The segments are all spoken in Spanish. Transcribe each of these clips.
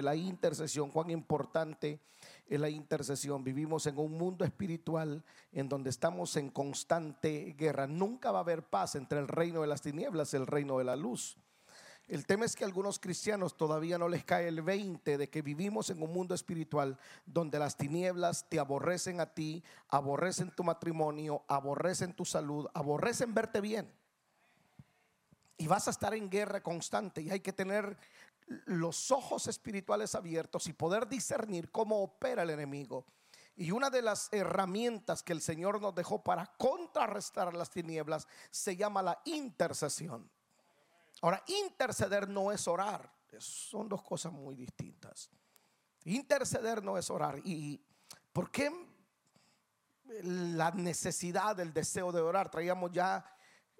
la intercesión, cuán importante es la intercesión. Vivimos en un mundo espiritual en donde estamos en constante guerra. Nunca va a haber paz entre el reino de las tinieblas y el reino de la luz. El tema es que a algunos cristianos todavía no les cae el 20 de que vivimos en un mundo espiritual donde las tinieblas te aborrecen a ti, aborrecen tu matrimonio, aborrecen tu salud, aborrecen verte bien. Y vas a estar en guerra constante y hay que tener los ojos espirituales abiertos y poder discernir cómo opera el enemigo. Y una de las herramientas que el Señor nos dejó para contrarrestar las tinieblas se llama la intercesión. Ahora, interceder no es orar. Son dos cosas muy distintas. Interceder no es orar. ¿Y por qué la necesidad, el deseo de orar? Traíamos ya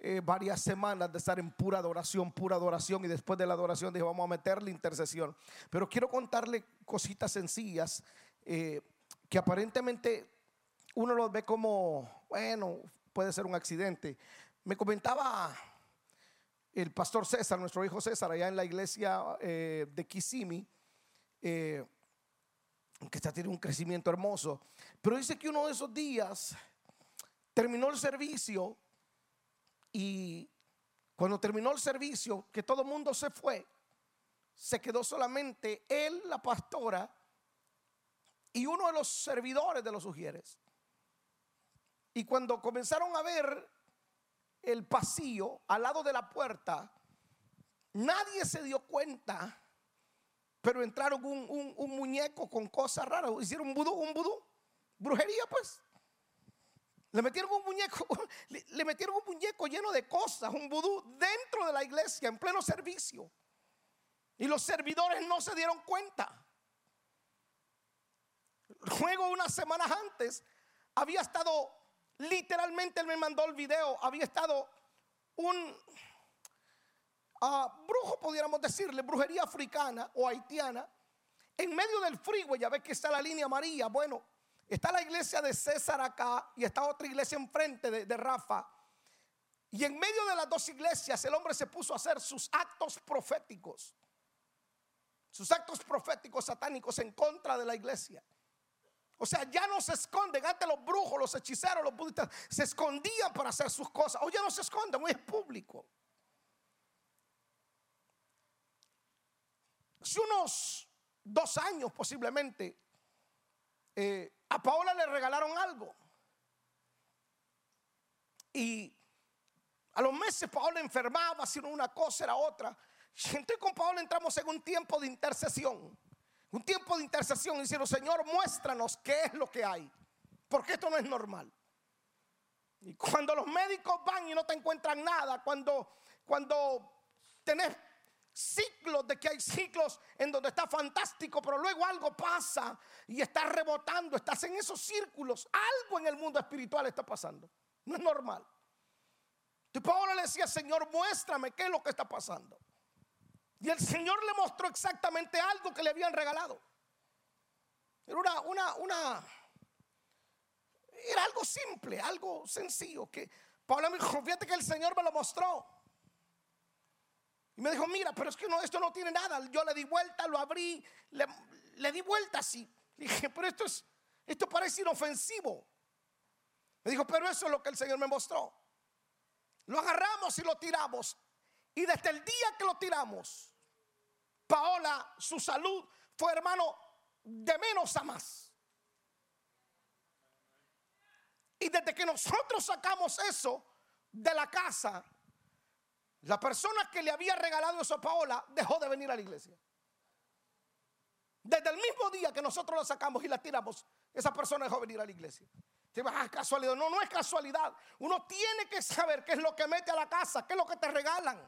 eh, varias semanas de estar en pura adoración, pura adoración. Y después de la adoración dije, vamos a meterle intercesión. Pero quiero contarle cositas sencillas eh, que aparentemente uno los ve como, bueno, puede ser un accidente. Me comentaba el pastor César, nuestro hijo César, allá en la iglesia eh, de Kisimi, que está teniendo un crecimiento hermoso. Pero dice que uno de esos días terminó el servicio y cuando terminó el servicio, que todo el mundo se fue, se quedó solamente él, la pastora y uno de los servidores de los sugieres. Y cuando comenzaron a ver el pasillo, al lado de la puerta, nadie se dio cuenta, pero entraron un, muñeco con cosas raras, hicieron un vudú, un vudú, brujería pues. Le metieron un muñeco, le, metieron un muñeco lleno de cosas, un vudú dentro de la iglesia, en pleno servicio. Y los servidores no se dieron cuenta. Luego, unas semanas antes, había estado Literalmente él me mandó el video. Había estado un ah, brujo, pudiéramos decirle, brujería africana o haitiana. En medio del freeway, ya ves que está la línea amarilla. Bueno, está la iglesia de César acá y está otra iglesia enfrente de, Rafa. Y en medio de las dos iglesias, el hombre se puso a hacer sus actos proféticos. Sus actos proféticos satánicos en contra de la iglesia. O sea, ya no se esconden. Antes los brujos, los hechiceros, los budistas se escondían para hacer sus cosas. Hoy ya no se esconden, hoy es público. Hace unos dos años posiblemente, eh, a Paola le regalaron algo. Y a los meses Paola enfermaba, haciendo una cosa, era otra. Y entonces con Paola entramos en un tiempo de intercesión. Un tiempo de intercesión diciendo, Señor, muéstranos qué es lo que hay. Porque esto no es normal. Y cuando los médicos van y no te encuentran nada, cuando, cuando tenés ciclos de que hay ciclos en donde está fantástico, pero luego algo pasa y estás rebotando, estás en esos círculos, algo en el mundo espiritual está pasando. No es normal. Y Pablo le decía, Señor, muéstrame qué es lo que está pasando. Y el Señor le mostró exactamente algo que le habían regalado. Era una, una, una, era algo simple, algo sencillo. Que Pablo me dijo, fíjate que el Señor me lo mostró. Y me dijo, mira, pero es que esto no tiene nada. Yo le di vuelta, lo abrí, le, di vuelta así. Le dije, pero esto es, esto parece inofensivo. Me dijo, pero eso es lo que el Señor me mostró. Lo agarramos y lo tiramos. Y desde el día que lo tiramos, Paola, su salud fue hermano de menos a más. Y desde que nosotros sacamos eso de la casa, la persona que le había regalado eso a Paola dejó de venir a la iglesia. Desde el mismo día que nosotros la sacamos y la tiramos, esa persona dejó de venir a la iglesia. Ah, casualidad. No, no es casualidad. Uno tiene que saber qué es lo que mete a la casa, qué es lo que te regalan.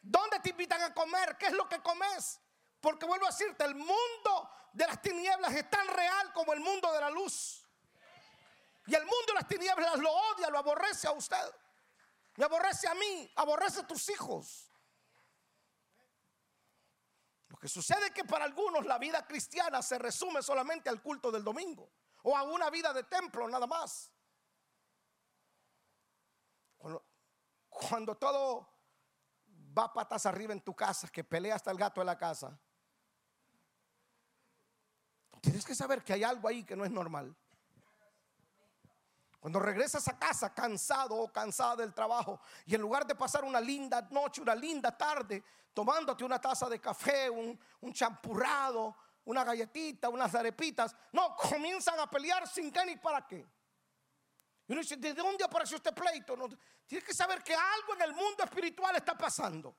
¿Dónde te invitan a comer? ¿Qué es lo que comes? Porque vuelvo a decirte, el mundo de las tinieblas es tan real como el mundo de la luz. Y el mundo de las tinieblas lo odia, lo aborrece a usted. Me aborrece a mí, aborrece a tus hijos. Lo que sucede es que para algunos la vida cristiana se resume solamente al culto del domingo o a una vida de templo nada más. Cuando, cuando todo va patas arriba en tu casa, que pelea hasta el gato de la casa, tienes que saber que hay algo ahí que no es normal. Cuando regresas a casa cansado o cansada del trabajo y en lugar de pasar una linda noche, una linda tarde, tomándote una taza de café, un, un champurrado, una galletita, unas arepitas, no, comienzan a pelear sin qué ni para qué. Y uno dice, ¿de dónde apareció este pleito? Tienes que saber que algo en el mundo espiritual está pasando.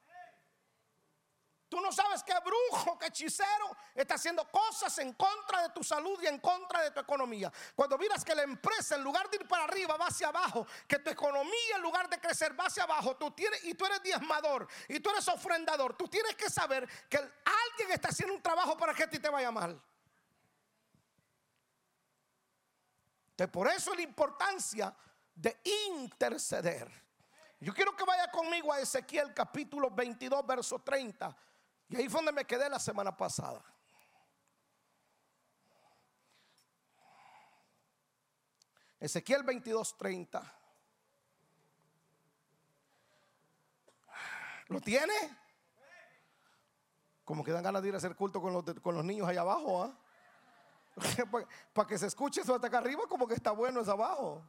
Tú no sabes qué brujo, qué hechicero está haciendo cosas en contra de tu salud y en contra de tu economía. Cuando miras que la empresa en lugar de ir para arriba va hacia abajo, que tu economía en lugar de crecer va hacia abajo, tú y tú eres diezmador y tú eres ofrendador, tú tienes que saber que alguien está haciendo un trabajo para que a ti te vaya mal. por eso la importancia de interceder. Yo quiero que vaya conmigo a Ezequiel capítulo 22, verso 30. Y ahí fue donde me quedé la semana pasada. Ezequiel 22:30. ¿Lo tiene? Como que dan ganas de ir a hacer culto con los, con los niños allá abajo. ¿ah? Para que se escuche eso hasta acá arriba, como que está bueno es abajo.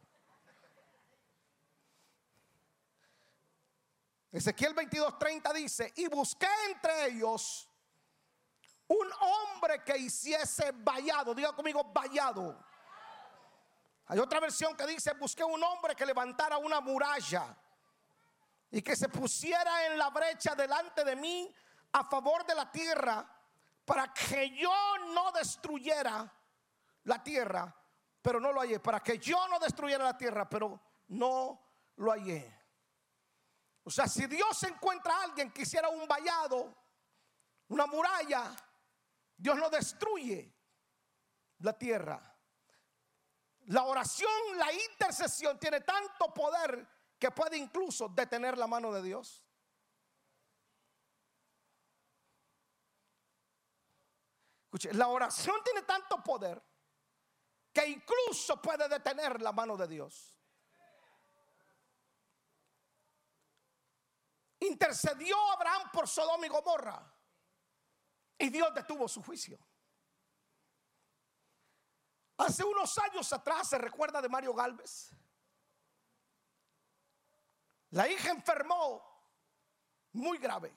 Ezequiel 22:30 dice, y busqué entre ellos un hombre que hiciese vallado, diga conmigo vallado. Hay otra versión que dice, busqué un hombre que levantara una muralla y que se pusiera en la brecha delante de mí a favor de la tierra para que yo no destruyera la tierra, pero no lo hallé, para que yo no destruyera la tierra, pero no lo hallé. O sea, si Dios encuentra a alguien que hiciera un vallado, una muralla, Dios no destruye la tierra. La oración, la intercesión tiene tanto poder que puede incluso detener la mano de Dios. Escuche, la oración tiene tanto poder que incluso puede detener la mano de Dios. Intercedió Abraham por Sodoma y Gomorra. Y Dios detuvo su juicio. Hace unos años atrás, ¿se recuerda de Mario Galvez? La hija enfermó muy grave.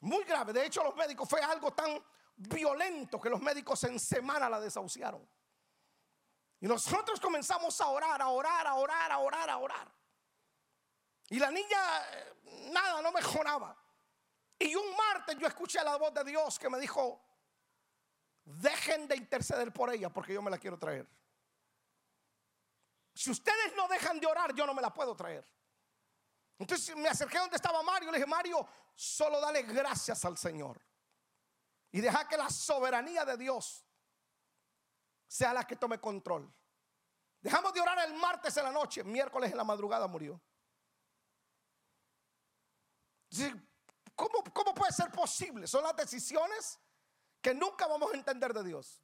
Muy grave. De hecho, los médicos fue algo tan violento que los médicos en semana la desahuciaron. Y nosotros comenzamos a orar, a orar, a orar, a orar, a orar. Y la niña, eh, nada, no mejoraba. Y un martes yo escuché la voz de Dios que me dijo, dejen de interceder por ella porque yo me la quiero traer. Si ustedes no dejan de orar, yo no me la puedo traer. Entonces me acerqué donde estaba Mario. Le dije, Mario, solo dale gracias al Señor. Y deja que la soberanía de Dios sea la que tome control. Dejamos de orar el martes en la noche. Miércoles en la madrugada murió. ¿Cómo, ¿Cómo puede ser posible? Son las decisiones que nunca vamos a entender de Dios.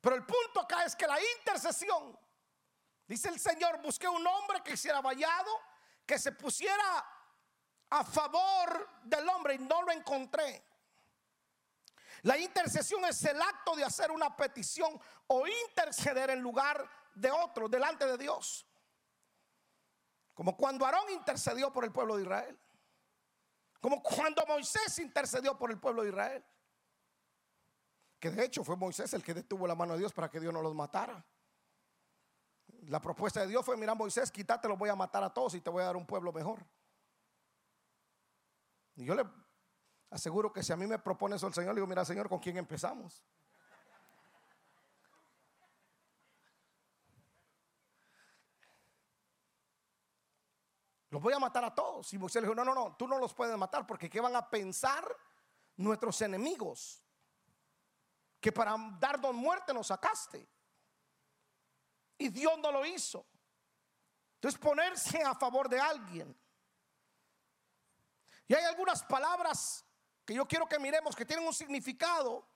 Pero el punto acá es que la intercesión, dice el Señor, busqué un hombre que hiciera vallado, que se pusiera a favor del hombre y no lo encontré. La intercesión es el acto de hacer una petición o interceder en lugar de otro, delante de Dios. Como cuando Aarón intercedió por el pueblo de Israel. Como cuando Moisés intercedió por el pueblo de Israel. Que de hecho fue Moisés el que detuvo la mano de Dios para que Dios no los matara. La propuesta de Dios fue, mira Moisés, quítate, los voy a matar a todos y te voy a dar un pueblo mejor. Y yo le aseguro que si a mí me propone eso el Señor, le digo, mira Señor, ¿con quién empezamos? Voy a matar a todos. Y Moisés le dijo, no, no, no, tú no los puedes matar porque ¿qué van a pensar nuestros enemigos? Que para darnos muerte nos sacaste. Y Dios no lo hizo. Entonces ponerse a favor de alguien. Y hay algunas palabras que yo quiero que miremos que tienen un significado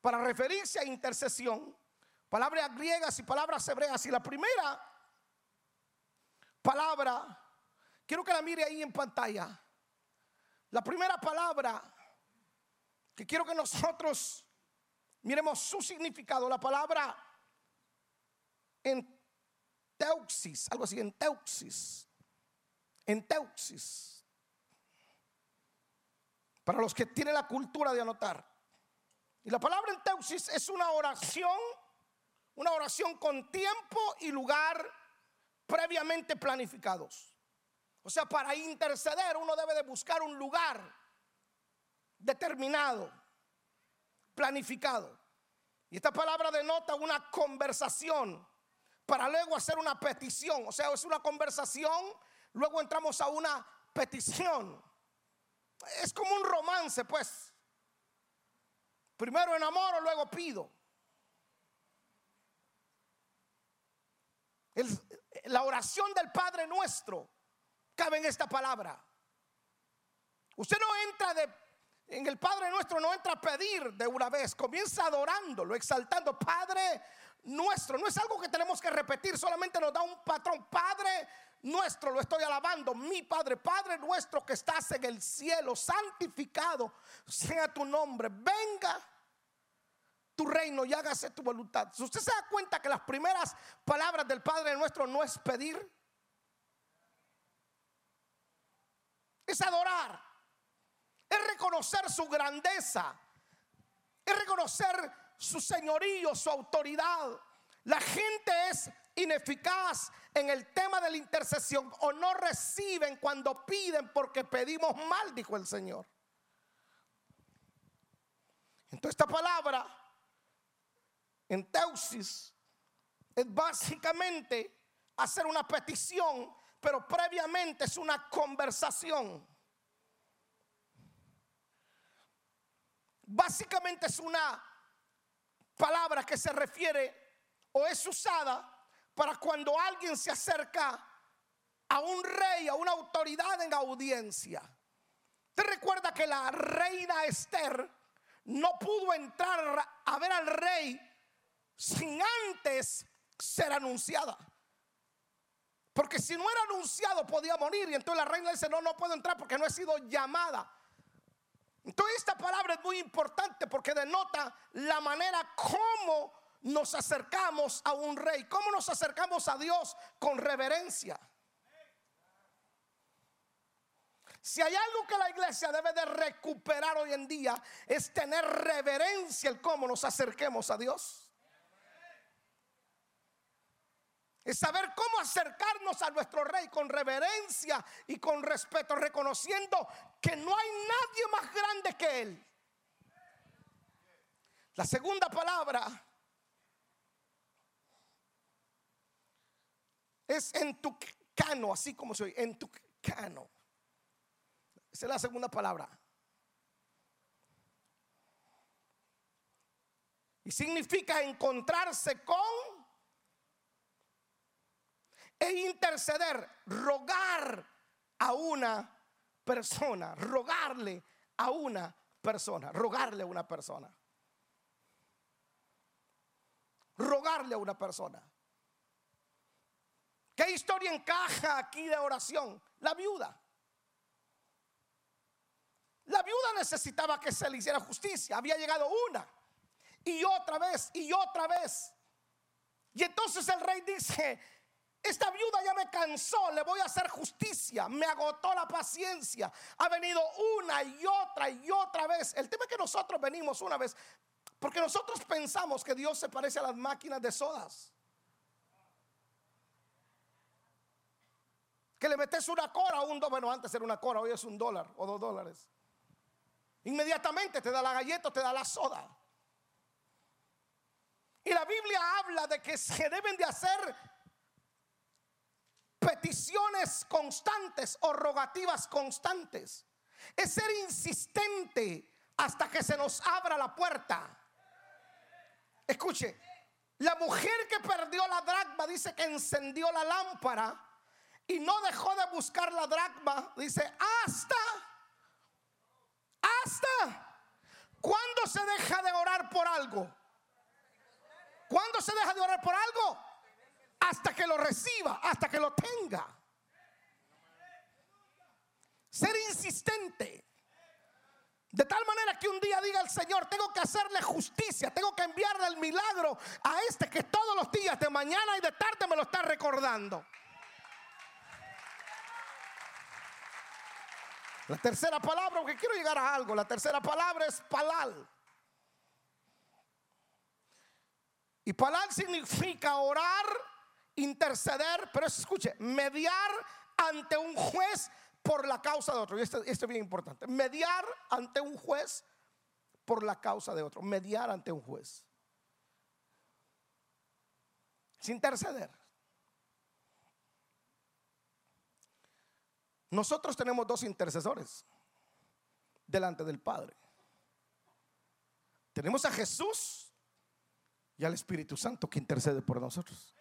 para referirse a intercesión. Palabras griegas y palabras hebreas. Y la primera palabra Quiero que la mire ahí en pantalla. La primera palabra que quiero que nosotros Miremos su significado. La palabra en teuxis, algo así, en teuxis. En teuxis. Para los que tienen la cultura de anotar. Y la palabra en teuxis es una oración, una oración con tiempo y lugar previamente planificados. O sea, para interceder uno debe de buscar un lugar determinado, planificado. Y esta palabra denota una conversación para luego hacer una petición. O sea, es una conversación, luego entramos a una petición. Es como un romance, pues. Primero enamoro, luego pido. la oración del Padre nuestro cabe en esta palabra. Usted no entra de, en el Padre nuestro, no entra a pedir de una vez, comienza adorándolo, exaltando, Padre nuestro. No es algo que tenemos que repetir, solamente nos da un patrón, Padre nuestro, lo estoy alabando, mi Padre, Padre nuestro que estás en el cielo, santificado sea tu nombre, venga tu reino y hágase tu voluntad. Si usted se da cuenta que las primeras palabras del Padre nuestro no es pedir, es adorar, es reconocer su grandeza, es reconocer su señorío, su autoridad. La gente es ineficaz en el tema de la intercesión o no reciben cuando piden porque pedimos mal, dijo el Señor. Entonces esta palabra en Teusis es básicamente hacer una petición, pero previamente es una conversación. Básicamente es una palabra que se refiere o es usada para cuando alguien se acerca a un rey, a una autoridad en audiencia. ¿Te recuerda que la reina Esther no pudo entrar a ver al rey sin antes ser anunciada. Porque si no era anunciado podía morir. Y entonces la reina dice, no, no puedo entrar porque no he sido llamada. Entonces esta palabra es muy importante porque denota la manera como nos acercamos a un rey, cómo nos acercamos a Dios con reverencia. Si hay algo que la iglesia debe de recuperar hoy en día es tener reverencia el cómo nos acerquemos a Dios. Es saber cómo acercarnos a nuestro rey con reverencia y con respeto, reconociendo que no hay nadie más grande que él. La segunda palabra es en tu cano, así como soy, en tu cano. Esa es la segunda palabra. Y significa encontrarse con e interceder, rogar a una persona, rogarle a una persona, rogarle a una persona. Rogarle a una persona. ¿Qué historia encaja aquí de oración? La viuda. La viuda necesitaba que se le hiciera justicia. Había llegado una y otra vez y otra vez. Y entonces el rey dice, esta viuda ya me cansó, le voy a hacer justicia, me agotó la paciencia, ha venido una y otra y otra vez. El tema es que nosotros venimos una vez, porque nosotros pensamos que Dios se parece a las máquinas de sodas. Que le metes una cora o un dólar, bueno, antes era una cora, hoy es un dólar o dos dólares. Inmediatamente te da la galleta, te da la soda. Y la Biblia habla de que se deben de hacer peticiones constantes o rogativas constantes. Es ser insistente hasta que se nos abra la puerta. Escuche, la mujer que perdió la dracma dice que encendió la lámpara y no dejó de buscar la dracma. Dice, hasta, hasta, ¿cuándo se deja de orar por algo? ¿Cuándo se deja de orar por algo? Hasta que lo reciba, hasta que lo tenga. Ser insistente. De tal manera que un día diga el Señor, tengo que hacerle justicia, tengo que enviarle el milagro a este que todos los días, de mañana y de tarde, me lo está recordando. La tercera palabra, porque quiero llegar a algo, la tercera palabra es palal. Y palal significa orar, interceder, pero escuche, mediar ante un juez por la causa de otro. Y esto, esto es bien importante. Mediar ante un juez por la causa de otro. Mediar ante un juez. Sin interceder. Nosotros tenemos dos intercesores delante del Padre. Tenemos a Jesús y al Espíritu Santo que intercede por nosotros.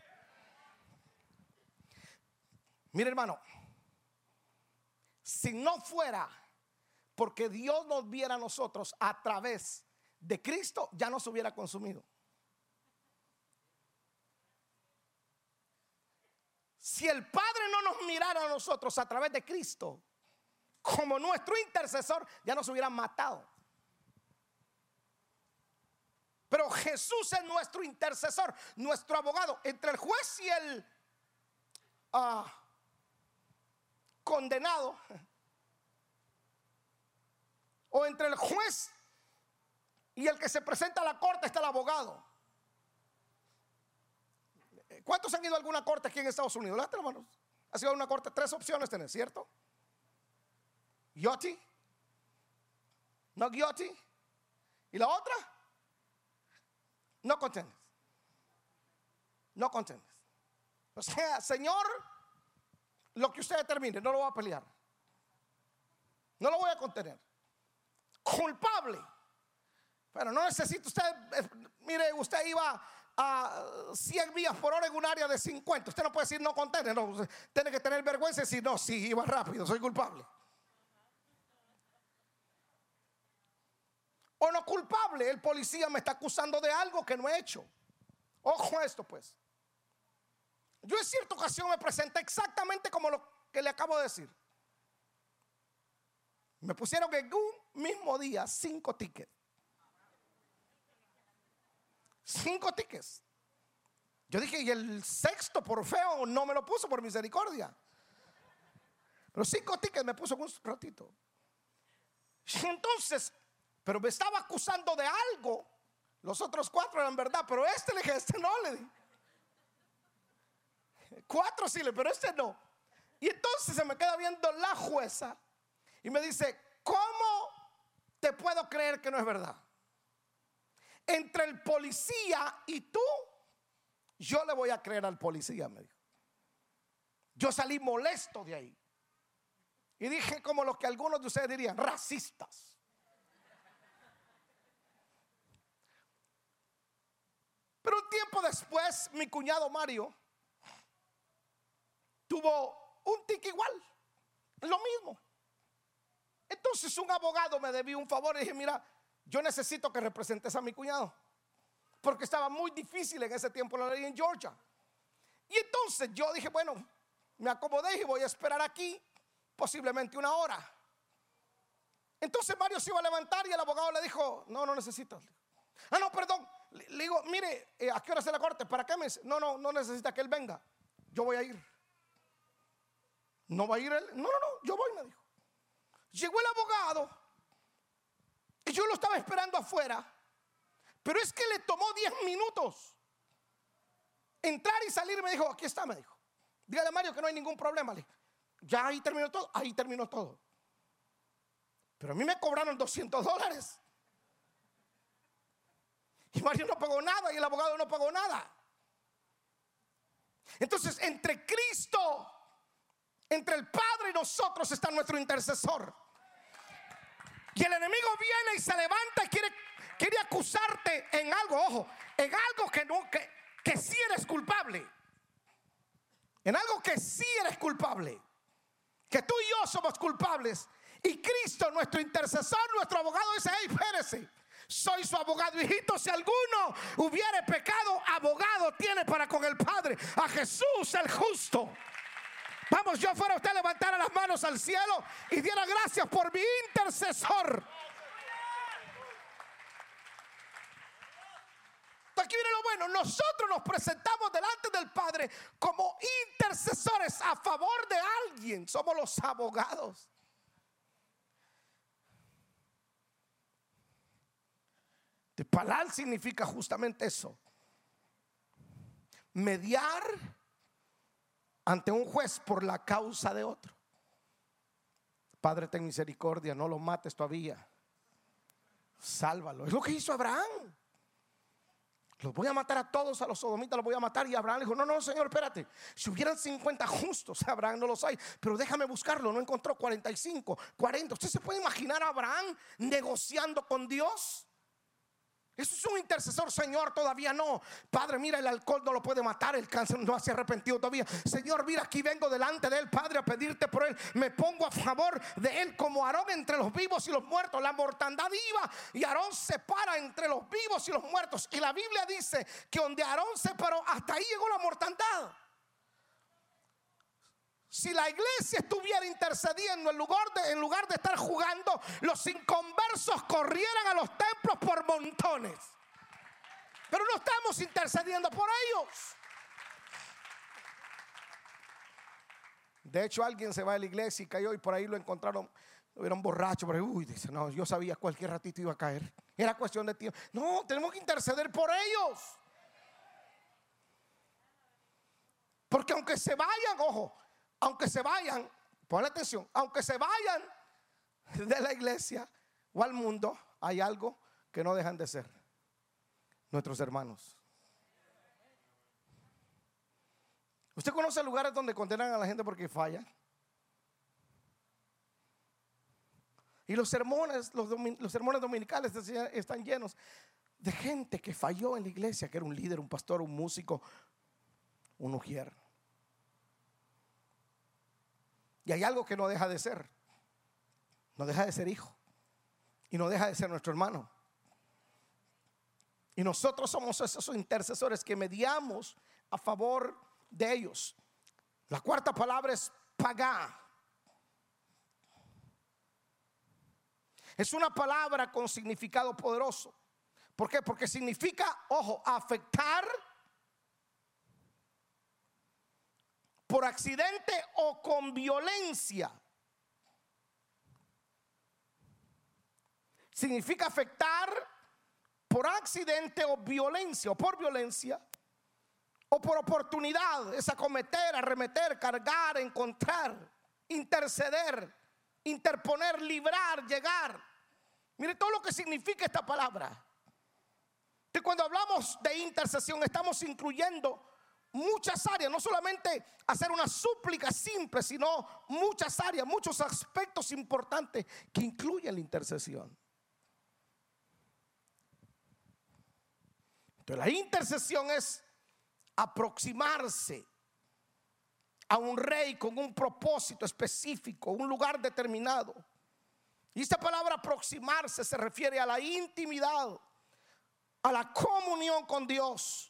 Mire hermano, si no fuera porque Dios nos viera a nosotros a través de Cristo, ya nos hubiera consumido. Si el Padre no nos mirara a nosotros a través de Cristo como nuestro intercesor, ya nos hubieran matado. Pero Jesús es nuestro intercesor, nuestro abogado, entre el juez y el ah, condenado, o entre el juez y el que se presenta a la corte está el abogado. ¿Cuántos han ido a alguna corte aquí en Estados Unidos? Las hermanos. ¿Has ido a una corte? Tres opciones tenés, ¿cierto? Guilty, no guilty, y la otra, no contendes. No contendes. O sea, Señor, lo que usted determine, no lo voy a pelear. No lo voy a contener. Culpable. Pero no necesita usted, eh, mire, usted iba a 100 millas por hora en un área de 50. Usted no puede decir no contener, no, tiene que tener vergüenza y decir, no, sí, iba rápido, soy culpable. O no culpable, el policía me está acusando de algo que no he hecho. Ojo a esto pues. Yo en cierta ocasión me presenté exactamente como lo que le acabo de decir. Me pusieron en un mismo día cinco tickets. Cinco tickets. Yo dije, y el sexto por feo no me lo puso por misericordia. Pero cinco tickets me puso un ratito. entonces, pero me estaba acusando de algo. Los otros cuatro eran verdad, pero este le dije, este no le dije. Cuatro sí, pero este no. Y entonces se me queda viendo la jueza y me dice, ¿cómo te puedo creer que no es verdad? Entre el policía y tú, yo le voy a creer al policía, me dijo. Yo salí molesto de ahí. Y dije como lo que algunos de ustedes dirían, racistas. Pero un tiempo después, mi cuñado Mario tuvo un tic igual, lo mismo. Entonces un abogado me debió un favor y dije, mira, yo necesito que representes a mi cuñado, porque estaba muy difícil en ese tiempo la ley en Georgia. Y entonces yo dije, bueno, me acomodé y voy a esperar aquí posiblemente una hora. Entonces Mario se iba a levantar y el abogado le dijo, no, no necesitas. Ah, no, perdón. Le, digo, mire, eh, ¿a qué hora es la corte? ¿Para qué me No, no, no necesita que él venga. Yo voy a ir. ¿No va a ir él? No, no, no, yo voy, me dijo. Llegó el abogado y yo lo estaba esperando afuera. Pero es que le tomó 10 minutos entrar y salir. Me dijo, aquí está, me dijo. Dígale a Mario que no hay ningún problema. Le ya ahí terminó todo, ahí terminó todo. Pero a mí me cobraron 200 dólares. Y Mario no pagó nada y el abogado no pagó nada. Entonces, entre Cristo entre el Padre y nosotros está nuestro intercesor. Y el enemigo viene y se levanta y quiere, quiere acusarte en algo, ojo, en algo que no, que, que sí eres culpable. En algo que sí eres culpable. Que tú y yo somos culpables. Y Cristo, nuestro intercesor, nuestro abogado, dice: Hey, espérese. Soy su abogado, hijito. Si alguno hubiere pecado, abogado tiene para con el Padre. A Jesús el justo. Vamos, yo fuera usted levantara las manos al cielo y diera gracias por mi intercesor. Aquí viene lo bueno, nosotros nos presentamos delante del Padre como intercesores a favor de alguien. Somos los abogados. De palal significa justamente eso. Mediar ante un juez por la causa de otro. Padre, ten misericordia, no lo mates todavía. Sálvalo. Es lo que hizo Abraham. Los voy a matar a todos, a los sodomitas los voy a matar. Y Abraham dijo, no, no, Señor, espérate. Si hubieran 50 justos, Abraham no los hay. Pero déjame buscarlo. No encontró 45, 40. ¿Usted se puede imaginar a Abraham negociando con Dios? Eso es un intercesor, Señor, todavía no. Padre, mira, el alcohol no lo puede matar, el cáncer no se arrepentido todavía. Señor, mira, aquí vengo delante de él, Padre, a pedirte por él. Me pongo a favor de él como Aarón entre los vivos y los muertos. La mortandad iba y Aarón se para entre los vivos y los muertos. Y la Biblia dice que donde Aarón se paró, hasta ahí llegó la mortandad. Si la iglesia estuviera intercediendo en lugar, de, de estar jugando, los inconversos corrieran a los templos por montones. Pero no estamos intercediendo por ellos. De hecho, alguien se va a la iglesia y cayó y por ahí lo encontraron. Era un borracho, pero uy, dice, no, yo sabía cualquier ratito iba a caer. Era cuestión de tiempo. No, tenemos que interceder por ellos. Porque aunque se vayan, ojo, aunque se vayan, pon atención, aunque se vayan de la iglesia o al mundo, hay algo que no dejan de ser nuestros hermanos. ¿Usted conoce lugares donde condenan a la gente porque falla? Y los sermones, los, sermones dominicales están llenos de gente que falló en la iglesia, que era un líder, un pastor, un músico, un ujier. Y hay algo que no deja de ser. No deja de ser hijo. Y no deja de ser nuestro hermano. Y nosotros somos esos intercesores que mediamos a favor de ellos. La cuarta palabra es pagar. Es una palabra con significado poderoso. ¿Por qué? Porque significa, ojo, afectar por accidente o con violencia. Significa afectar por accidente o violencia, o por violencia, o por oportunidad, es acometer, arremeter, cargar, encontrar, interceder, interponer, librar, llegar. Mire todo lo que significa esta palabra. Que cuando hablamos de intercesión estamos incluyendo muchas áreas, no solamente hacer una súplica simple, sino muchas áreas, muchos aspectos importantes que incluyen la intercesión. Entonces la intercesión es aproximarse a un rey con un propósito específico, un lugar determinado. Y esta palabra aproximarse se refiere a la intimidad, a la comunión con Dios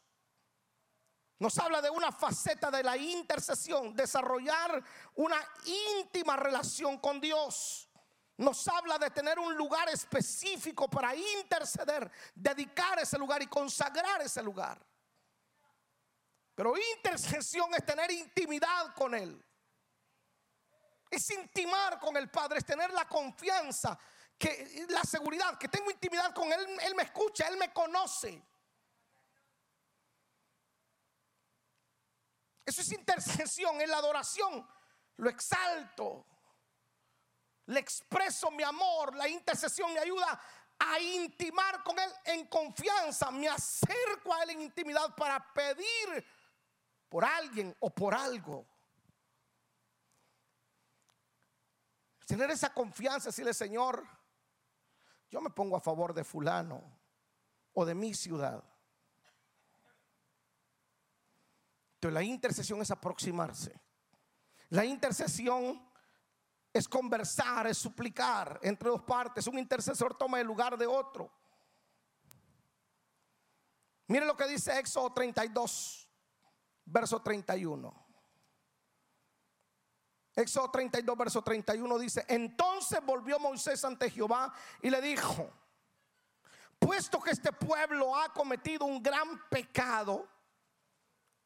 nos habla de una faceta de la intercesión, desarrollar una íntima relación con Dios. Nos habla de tener un lugar específico para interceder, dedicar ese lugar y consagrar ese lugar. Pero intercesión es tener intimidad con Él. Es intimar con el Padre, es tener la confianza, que, la seguridad, que tengo intimidad con Él. Él me escucha, Él me conoce. Eso es intercesión, en la adoración. Lo exalto. Le expreso mi amor. La intercesión me ayuda a intimar con Él en confianza. Me acerco a Él en intimidad para pedir por alguien o por algo. Tener esa confianza, decirle, Señor, yo me pongo a favor de fulano o de mi ciudad. Entonces la intercesión es aproximarse. La intercesión es conversar, es suplicar entre dos partes. Un intercesor toma el lugar de otro. Mire lo que dice Éxodo 32, verso 31. Éxodo 32, verso 31 dice, entonces volvió Moisés ante Jehová y le dijo, puesto que este pueblo ha cometido un gran pecado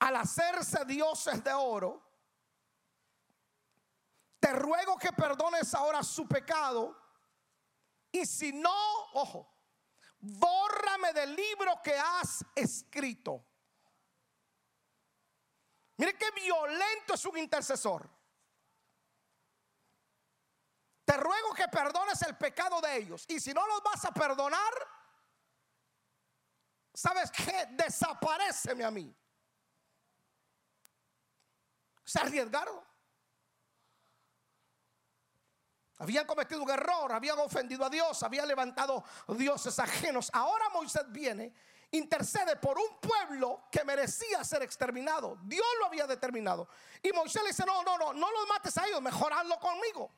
al hacerse dioses de oro, te ruego que perdones ahora su pecado y si no, ojo, bórrame del libro que has escrito. Mire qué violento es un intercesor. Te ruego que perdones el pecado de ellos. Y si no los vas a perdonar, ¿sabes qué? Desapareceme a mí. Se arriesgaron. Habían cometido un error, habían ofendido a Dios, habían levantado dioses ajenos. Ahora Moisés viene, intercede por un pueblo que merecía ser exterminado. Dios lo había determinado. Y Moisés le dice, no, no, no, no los mates a ellos, mejor hazlo conmigo.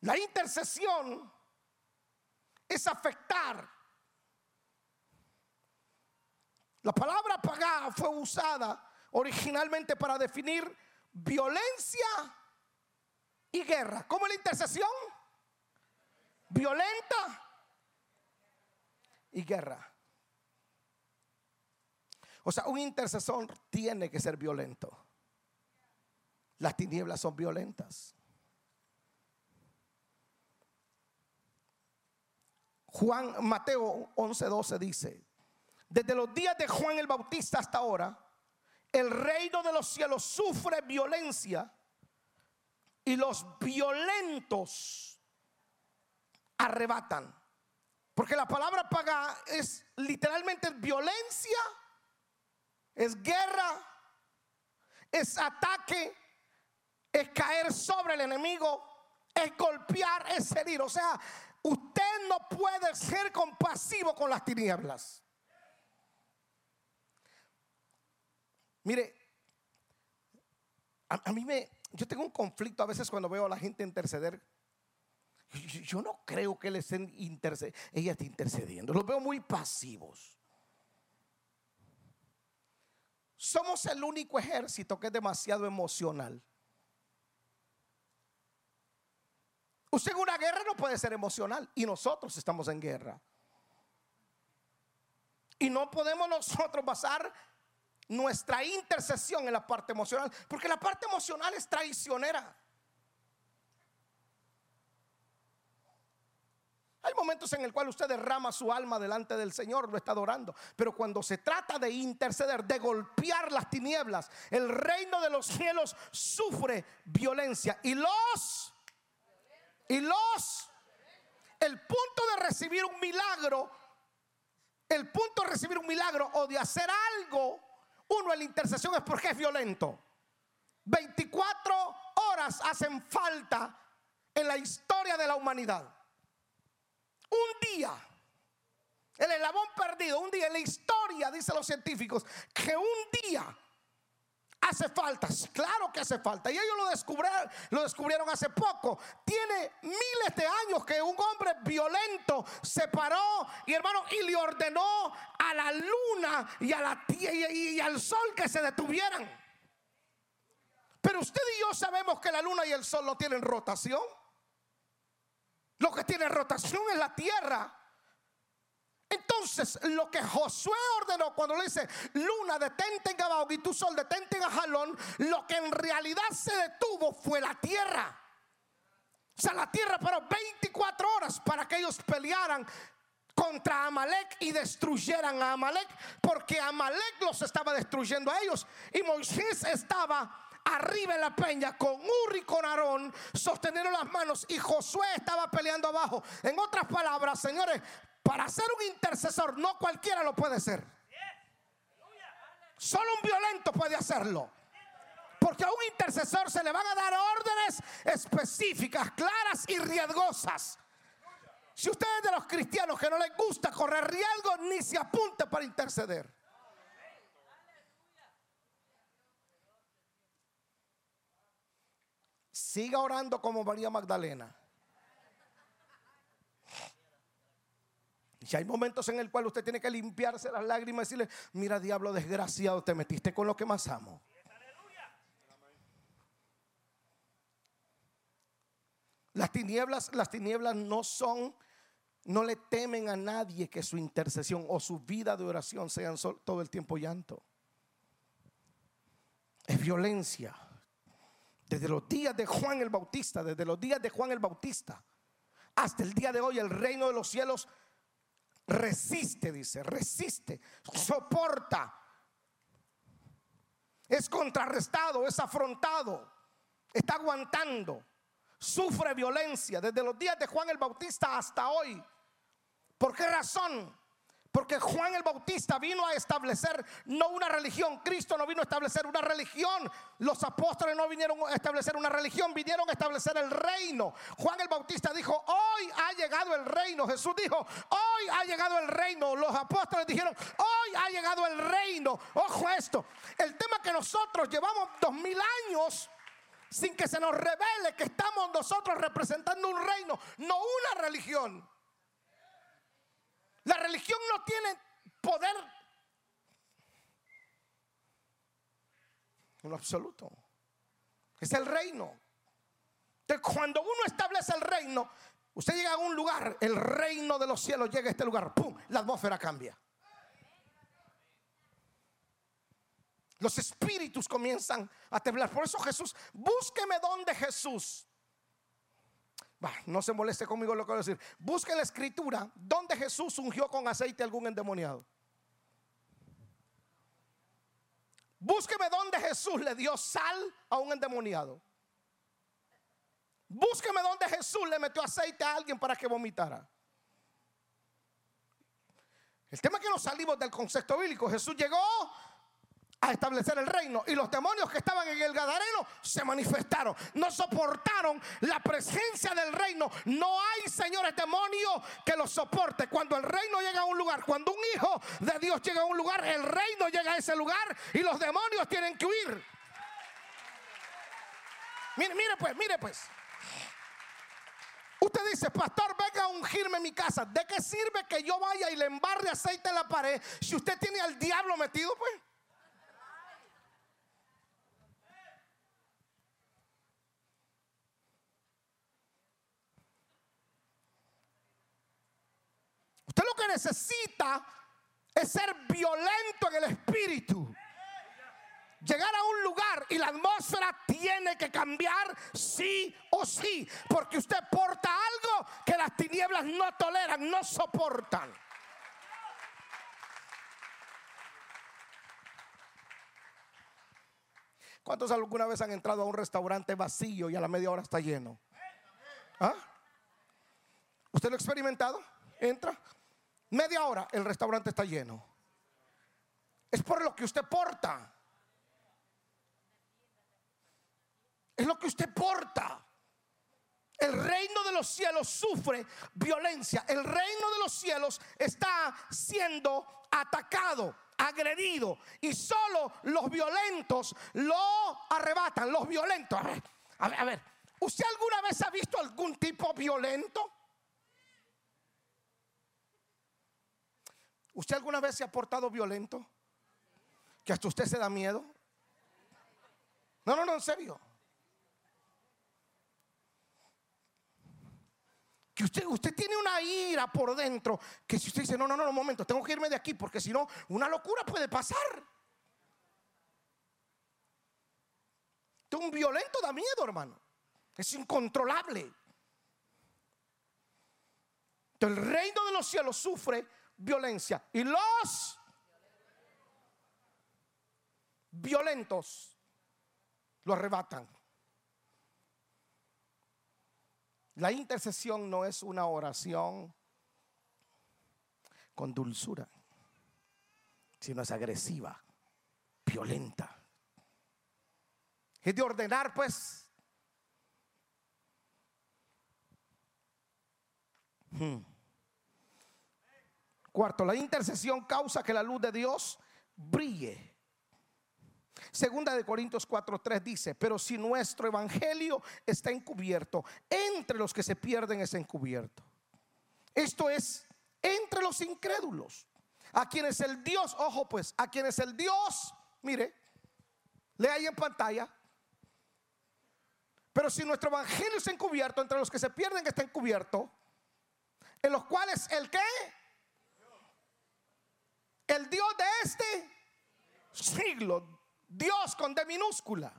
La intercesión es afectar. La palabra pagá fue usada originalmente para definir violencia y guerra. ¿Cómo la intercesión? Violenta y guerra. O sea, un intercesor tiene que ser violento. Las tinieblas son violentas. Juan Mateo 11:12 dice, desde los días de Juan el Bautista hasta ahora, el reino de los cielos sufre violencia y los violentos arrebatan. Porque la palabra paga es literalmente violencia, es guerra, es ataque, es caer sobre el enemigo, es golpear, es herir. O sea, usted no puede ser compasivo con las tinieblas. Mire, a, mí me, yo tengo un conflicto a veces cuando veo a la gente interceder. Yo, no creo que le estén intercediendo, ella está intercediendo. Los veo muy pasivos. Somos el único ejército que es demasiado emocional. Usted en una guerra no puede ser emocional y nosotros estamos en guerra. Y no podemos nosotros basar nuestra intercesión en la parte emocional, porque la parte emocional es traicionera. Hay momentos en el cual usted derrama su alma delante del Señor, lo está adorando. Pero cuando se trata de interceder, de golpear las tinieblas, el reino de los cielos sufre violencia. Y los, y los, el punto de recibir un milagro, el punto de recibir un milagro o de hacer algo uno en la intercesión es porque es violento. 24 horas hacen falta en la historia de la humanidad. Un día, el eslabón perdido, un día en la historia, dicen los científicos, que un día Hace falta, claro que hace falta. Y ellos lo descubrieron, lo descubrieron hace poco. Tiene miles de años que un hombre violento se paró y hermano y le ordenó a la luna y a la y, y al sol que se detuvieran. Pero usted y yo sabemos que la luna y el sol no tienen rotación. Lo que tiene rotación es la tierra. Entonces, lo que Josué ordenó cuando le dice, luna, detente en Gabaog y tu sol, detente en Ajalón, lo que en realidad se detuvo fue la tierra. O sea, la tierra paró 24 horas para que ellos pelearan contra Amalek y destruyeran a Amalek, porque Amalek los estaba destruyendo a ellos. Y Moisés estaba arriba en la peña con Uri y con Aarón sosteniendo las manos y Josué estaba peleando abajo. En otras palabras, señores, para ser un intercesor, no cualquiera lo puede ser. Solo un violento puede hacerlo. Porque a un intercesor se le van a dar órdenes específicas, claras y riesgosas. Si usted es de los cristianos que no les gusta correr riesgo, ni se apunte para interceder. Siga orando como María Magdalena. Y hay momentos en el cual usted tiene que limpiarse las lágrimas y decirle, mira diablo desgraciado, te metiste con lo que más amo. Las tinieblas, las tinieblas no son, no le temen a nadie que su intercesión o su vida de oración sean todo el tiempo llanto. Es violencia. Desde los días de Juan el Bautista, desde los días de Juan el Bautista, hasta el día de hoy, el reino de los cielos resiste, dice, resiste, soporta, es contrarrestado, es afrontado, está aguantando, sufre violencia desde los días de Juan el Bautista hasta hoy. ¿Por qué razón? Porque Juan el Bautista vino a establecer no una religión, Cristo no vino a establecer una religión, los apóstoles no vinieron a establecer una religión, vinieron a establecer el reino. Juan el Bautista dijo, hoy ha llegado el reino. Jesús dijo, hoy ha llegado el reino. Los apóstoles dijeron, hoy ha llegado el reino. Ojo esto, el tema que nosotros llevamos dos mil años sin que se nos revele que estamos nosotros representando un reino, no una religión. La religión no tiene poder en absoluto. Es el reino. Entonces, cuando uno establece el reino, usted llega a un lugar, el reino de los cielos llega a este lugar, ¡pum! La atmósfera cambia. Los espíritus comienzan a temblar. Por eso Jesús, búsqueme donde Jesús no se moleste conmigo lo que voy a decir. Busque la escritura donde Jesús ungió con aceite a algún endemoniado. Búsqueme donde Jesús le dio sal a un endemoniado. Búsqueme donde Jesús le metió aceite a alguien para que vomitara. El tema es que nos salimos del concepto bíblico. Jesús llegó, a establecer el reino. Y los demonios que estaban en el Gadareno se manifestaron. No soportaron la presencia del reino. No hay, señores, demonios que los soporte. Cuando el reino llega a un lugar, cuando un hijo de Dios llega a un lugar, el reino llega a ese lugar y los demonios tienen que huir. Mire, mire pues, mire pues. Usted dice, pastor, venga a ungirme en mi casa. ¿De qué sirve que yo vaya y le embarre aceite en la pared si usted tiene al diablo metido, pues? Usted lo que necesita es ser violento en el espíritu. Llegar a un lugar y la atmósfera tiene que cambiar sí o sí. Porque usted porta algo que las tinieblas no toleran, no soportan. ¿Cuántos alguna vez han entrado a un restaurante vacío y a la media hora está lleno? ¿Ah? ¿Usted lo ha experimentado? Entra, Media hora el restaurante está lleno. Es por lo que usted porta. Es lo que usted porta. El reino de los cielos sufre violencia. El reino de los cielos está siendo atacado, agredido. Y solo los violentos lo arrebatan. Los violentos. A ver, a ver, a ver. ¿Usted alguna vez ha visto algún tipo violento? ¿Usted alguna vez se ha portado violento? ¿Que hasta usted se da miedo? No, no, no, en serio. Que usted, usted tiene una ira por dentro. Que si usted dice, no, no, no, un momento, tengo que irme de aquí porque si no, una locura puede pasar. Un violento da miedo, hermano. Es incontrolable. El reino de los cielos sufre violencia. Y los violentos lo arrebatan. La intercesión no es una oración con dulzura, sino es agresiva, violenta. Es de ordenar, pues. Hmm. Cuarto, la intercesión causa que la luz de Dios brille. Segunda de Corintios 4:3 dice, pero si nuestro evangelio está encubierto, entre los que se pierden es encubierto. Esto es entre los incrédulos, a quienes el Dios, ojo pues, a quienes el Dios, mire, lee ahí en pantalla, Pero si nuestro evangelio está encubierto, entre los que se pierden está encubierto, en los cuales el que el Dios de este siglo, Dios con D minúscula,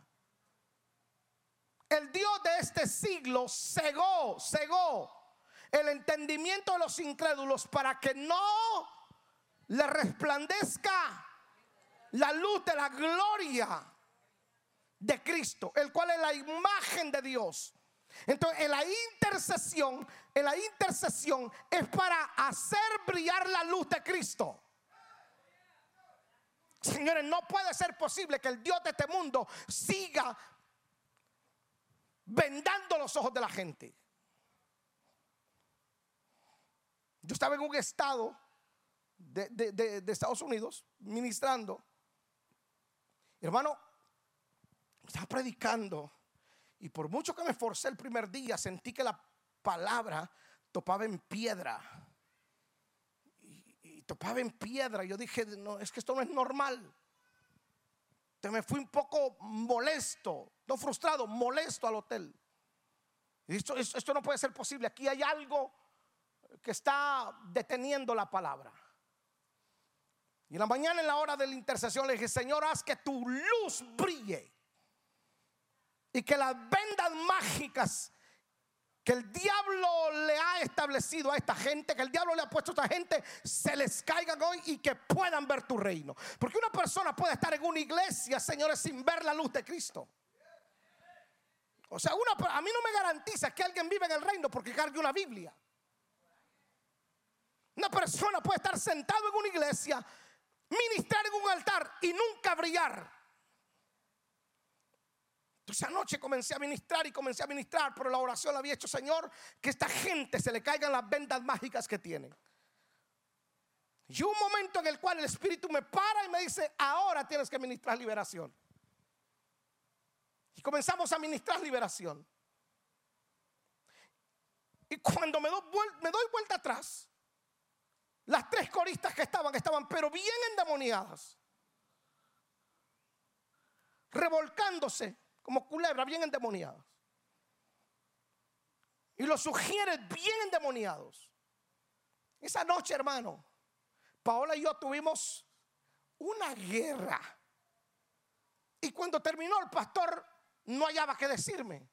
el Dios de este siglo cegó, cegó el entendimiento de los incrédulos para que no le resplandezca la luz de la gloria de Cristo, el cual es la imagen de Dios. Entonces, en la intercesión, en la intercesión es para hacer brillar la luz de Cristo. Señores, no puede ser posible que el Dios de este mundo siga vendando los ojos de la gente. Yo estaba en un estado de, Estados Unidos ministrando. Hermano, estaba predicando y por mucho que me esforcé el primer día, sentí que la palabra topaba en piedra. Topaba en piedra. Yo dije, no, es que esto no es normal. Te me fui un poco molesto, no frustrado, molesto al hotel. Y esto, esto no puede ser posible. Aquí hay algo que está deteniendo la palabra. Y en la mañana, en la hora de la intercesión, le dije, Señor, haz que tu luz brille. Y que las vendas mágicas que el diablo le ha establecido a esta gente, que el diablo le ha puesto a esta gente, se les caigan hoy y que puedan ver tu reino. Porque una persona puede estar en una iglesia, señores, sin ver la luz de Cristo. O sea, una, a mí no me garantiza que alguien vive en el reino porque cargue una Biblia. Una persona puede estar sentado en una iglesia ministrar en un altar y nunca brillar. Entonces anoche comencé a ministrar y comencé a ministrar, pero la oración la había hecho, Señor, que esta gente se le caigan las vendas mágicas que tienen. Y un momento en el cual el Espíritu me para y me dice, ahora tienes que ministrar liberación. Y comenzamos a ministrar liberación. Y cuando me doy, me doy vuelta atrás, las tres coristas que estaban, estaban pero bien endemoniadas. Revolcándose como culebra, bien endemoniadas. Y los sugieres bien endemoniados. Esa noche, hermano, Paola y yo tuvimos una guerra. Y cuando terminó el pastor, no hallaba que decirme.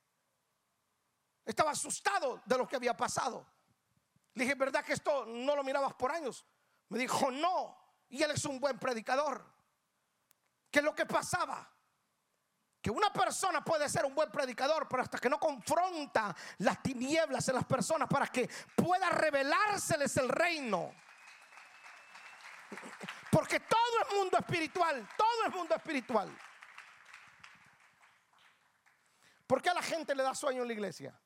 Estaba asustado de lo que había pasado. Le dije, ¿verdad que esto no lo mirabas por años? Me dijo, no. Y él es un buen predicador. ¿Qué es lo que pasaba? Que una persona puede ser un buen predicador, pero hasta que no confronta las tinieblas en las personas para que pueda revelárseles el reino. Porque todo es mundo espiritual, todo es mundo espiritual. ¿Por qué a la gente le da sueño en la iglesia?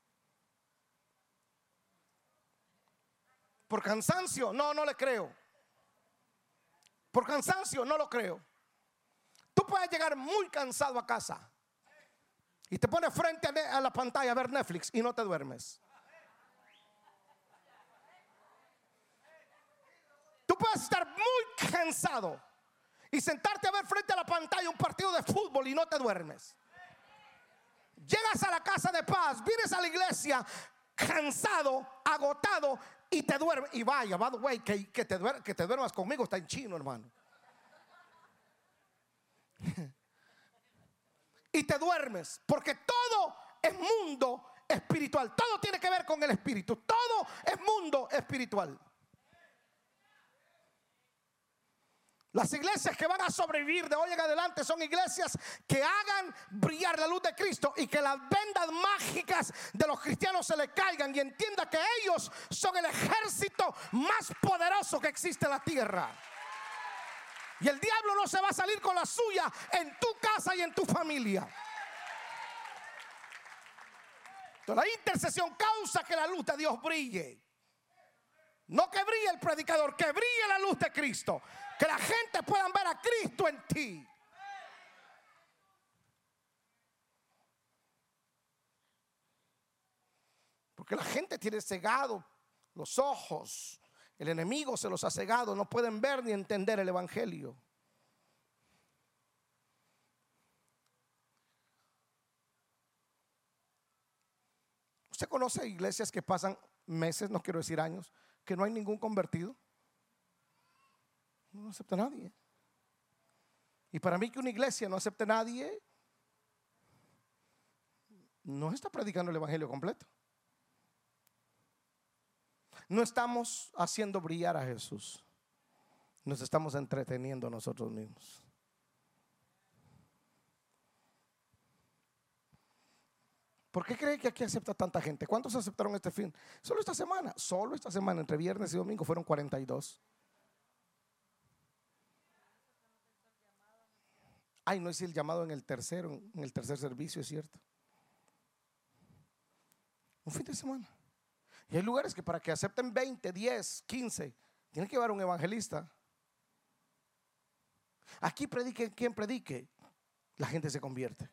¿Por cansancio? No, no le creo. Por cansancio, no lo creo. Tú puedes llegar muy cansado a casa y te pones frente a la pantalla a ver Netflix y no te duermes. Tú puedes estar muy cansado y sentarte a ver frente a la pantalla un partido de fútbol y no te duermes. Llegas a la casa de paz, vienes a la iglesia cansado, agotado y te duermes. Y vaya, by the way, que, te que te duermas conmigo está en chino, hermano. y te duermes, porque todo es mundo espiritual. Todo tiene que ver con el espíritu. Todo es mundo espiritual. Las iglesias que van a sobrevivir de hoy en adelante son iglesias que hagan brillar la luz de Cristo y que las vendas mágicas de los cristianos se le caigan y entienda que ellos son el ejército más poderoso que existe en la tierra. Y el diablo no se va a salir con la suya en tu casa y en tu familia. la intercesión causa que la luz de Dios brille. No que brille el predicador, que brille la luz de Cristo. Que la gente pueda ver a Cristo en ti. Porque la gente tiene cegado los ojos. El enemigo se los ha cegado. No pueden ver ni entender el Evangelio. Usted conoce iglesias que pasan meses, no quiero decir años, que no hay ningún convertido. No acepta nadie. Y para mí que una iglesia no acepte nadie, no está predicando el Evangelio completo. No estamos haciendo brillar a Jesús. Nos estamos entreteniendo nosotros mismos. ¿Por qué cree que aquí acepta tanta gente? ¿Cuántos aceptaron este fin? Solo esta semana, solo esta semana, entre viernes y domingo fueron 42. Ay, no es el llamado en el tercero, en el tercer servicio, es cierto. Un fin de semana. Y hay lugares que para que acepten 20, 10, 15, tienen que llevar un evangelista. Aquí predique quien predique, la gente se convierte.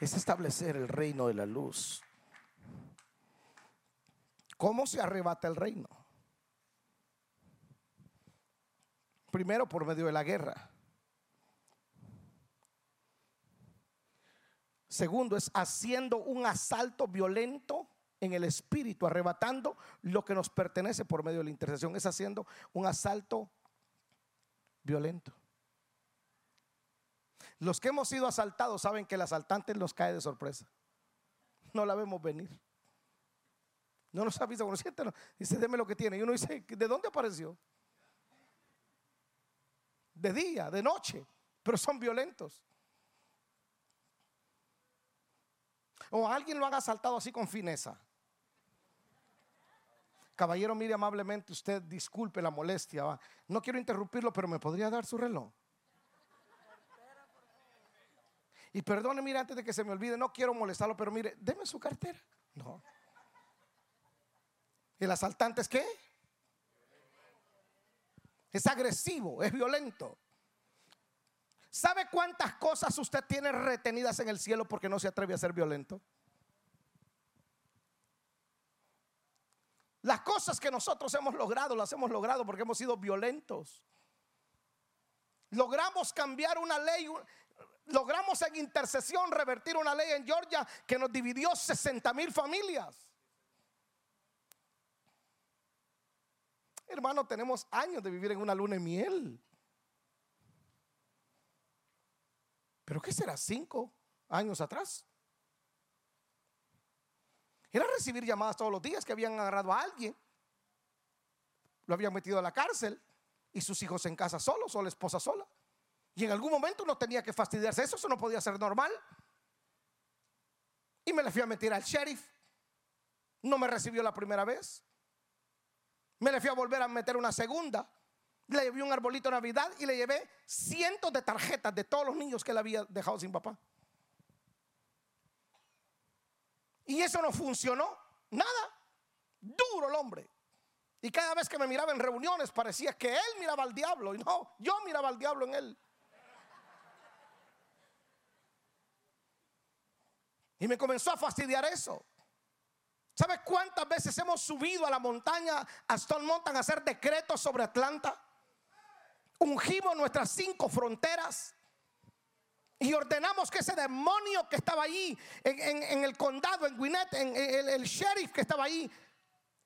Es establecer el reino de la luz. ¿Cómo se arrebata el reino? Primero por medio de la guerra. Segundo es haciendo un asalto violento en el espíritu, arrebatando lo que nos pertenece por medio de la intercesión. Es haciendo un asalto violento. Los que hemos sido asaltados saben que el asaltante nos cae de sorpresa. No la vemos venir. No nos avisa siéntanos. Dice, deme lo que tiene. Y uno dice, ¿de dónde apareció? De día, de noche. Pero son violentos. O alguien lo han asaltado así con fineza. Caballero, mire amablemente, usted disculpe la molestia. No quiero interrumpirlo, pero me podría dar su reloj. Y perdone, mire, antes de que se me olvide, no quiero molestarlo, pero mire, deme su cartera. No. ¿El asaltante es qué? Es agresivo, es violento. ¿Sabe cuántas cosas usted tiene retenidas en el cielo porque no se atreve a ser violento? Las cosas que nosotros hemos logrado, las hemos logrado porque hemos sido violentos. Logramos cambiar una ley, logramos en intercesión revertir una ley en Georgia que nos dividió 60 mil familias. Hermano, tenemos años de vivir en una luna de miel. ¿Pero qué será? ¿Cinco años atrás? Era recibir llamadas todos los días que habían agarrado a alguien, lo habían metido a la cárcel y sus hijos en casa solos o la esposa sola. Y en algún momento no tenía que fastidiarse eso, eso no podía ser normal. Y me le fui a meter al sheriff. No me recibió la primera vez. Me le fui a volver a meter una segunda le llevé un arbolito de Navidad y le llevé cientos de tarjetas de todos los niños que le había dejado sin papá. Y eso no funcionó, nada. Duro el hombre. Y cada vez que me miraba en reuniones parecía que él miraba al diablo y no, yo miraba al diablo en él. Y me comenzó a fastidiar eso. ¿Sabes cuántas veces hemos subido a la montaña, a Stone Mountain, a hacer decretos sobre Atlanta? Ungimos nuestras cinco fronteras y ordenamos que ese demonio que estaba ahí en, el condado, en Gwinnett, en, el, sheriff que estaba ahí,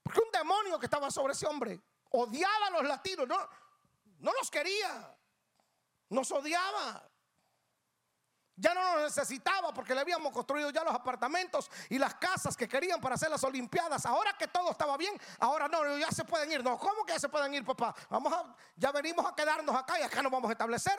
porque un demonio que estaba sobre ese hombre odiaba a los latinos, no, no los quería, nos odiaba. Ya no nos necesitaba porque le habíamos construido ya los apartamentos y las casas que querían para hacer las Olimpiadas. Ahora que todo estaba bien, ahora no, ya se pueden ir. No, ¿cómo que ya se pueden ir, papá? Vamos a, ya venimos a quedarnos acá y acá nos vamos a establecer.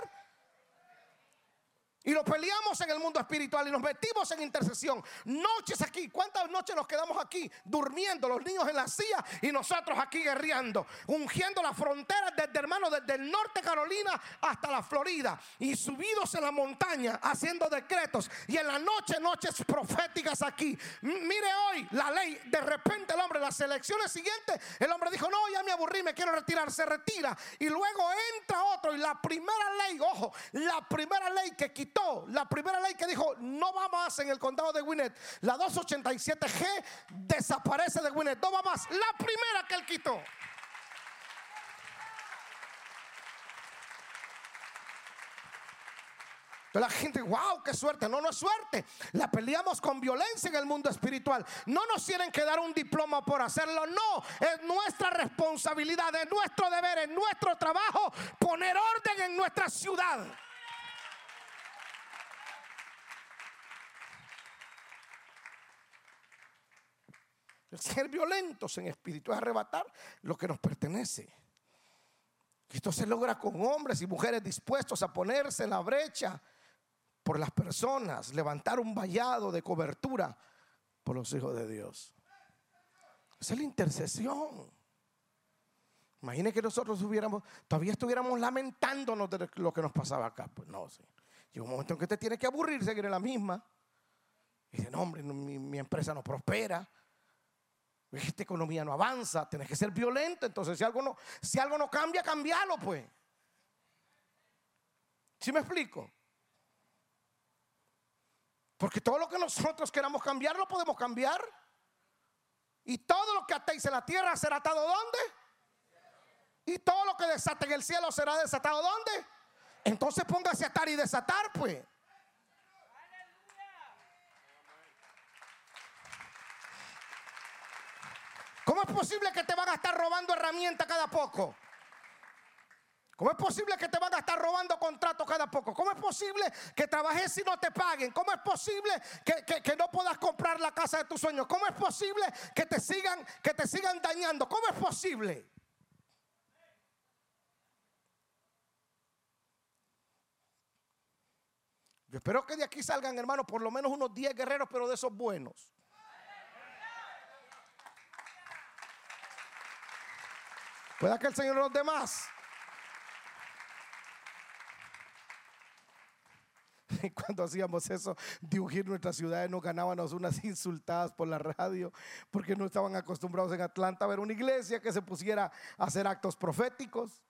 Y lo peleamos en el mundo espiritual y nos metimos en intercesión. Noches aquí. ¿Cuántas noches nos quedamos aquí durmiendo? Los niños en la silla y nosotros aquí guerreando. Ungiendo las fronteras desde hermano, desde el norte Carolina hasta la Florida. Y subidos en la montaña haciendo decretos. Y en la noche, noches proféticas aquí. mire hoy la ley. De repente el hombre, las elecciones siguientes, el hombre dijo, no, ya me aburrí, me quiero retirar. Se retira. Y luego entra otro. Y la primera ley, ojo, la primera ley que quitó la primera ley que dijo no va más en el condado de Gwinnett, la 287G desaparece de Gwinnett, no va más, la primera que él quitó. la gente, wow, qué suerte. No, no es suerte. La peleamos con violencia en el mundo espiritual. No nos tienen que dar un diploma por hacerlo. No, es nuestra responsabilidad, es nuestro deber, es nuestro trabajo poner orden en nuestra ciudad. Ser violentos en espíritu es arrebatar lo que nos pertenece. Esto se logra con hombres y mujeres dispuestos a ponerse en la brecha por las personas, levantar un vallado de cobertura por los hijos de Dios. Esa es la intercesión. Imagine que nosotros hubiéramos, todavía estuviéramos lamentándonos de lo que nos pasaba acá. Pues no, sí. Llega un momento en que usted tiene que aburrir, seguir en la misma. Y dice, no, hombre, mi, mi empresa no prospera esta economía no avanza, tienes que ser violento. Entonces, si algo no, si algo no cambia, cambialo, pues. ¿Sí me explico? Porque todo lo que nosotros queramos cambiar, lo podemos cambiar. Y todo lo que atéis en la tierra será atado ¿dónde? Y todo lo que desate en el cielo será desatado ¿dónde? Entonces póngase a atar y desatar, pues. ¿Cómo es posible que te van a estar robando herramientas cada poco? ¿Cómo es posible que te van a estar robando contratos cada poco? ¿Cómo es posible que trabajes y no te paguen? ¿Cómo es posible que, no puedas comprar la casa de tus sueños? ¿Cómo es posible que te sigan, que te sigan dañando? ¿Cómo es posible? Yo espero que de aquí salgan, hermanos, por lo menos unos 10 guerreros, pero de esos buenos. Pueda que el Señor nos dé más. Y cuando hacíamos eso de ungir nuestras ciudades, nos ganábamos unas insultadas por la radio, porque no estaban acostumbrados en Atlanta a ver una iglesia que se pusiera a hacer actos proféticos.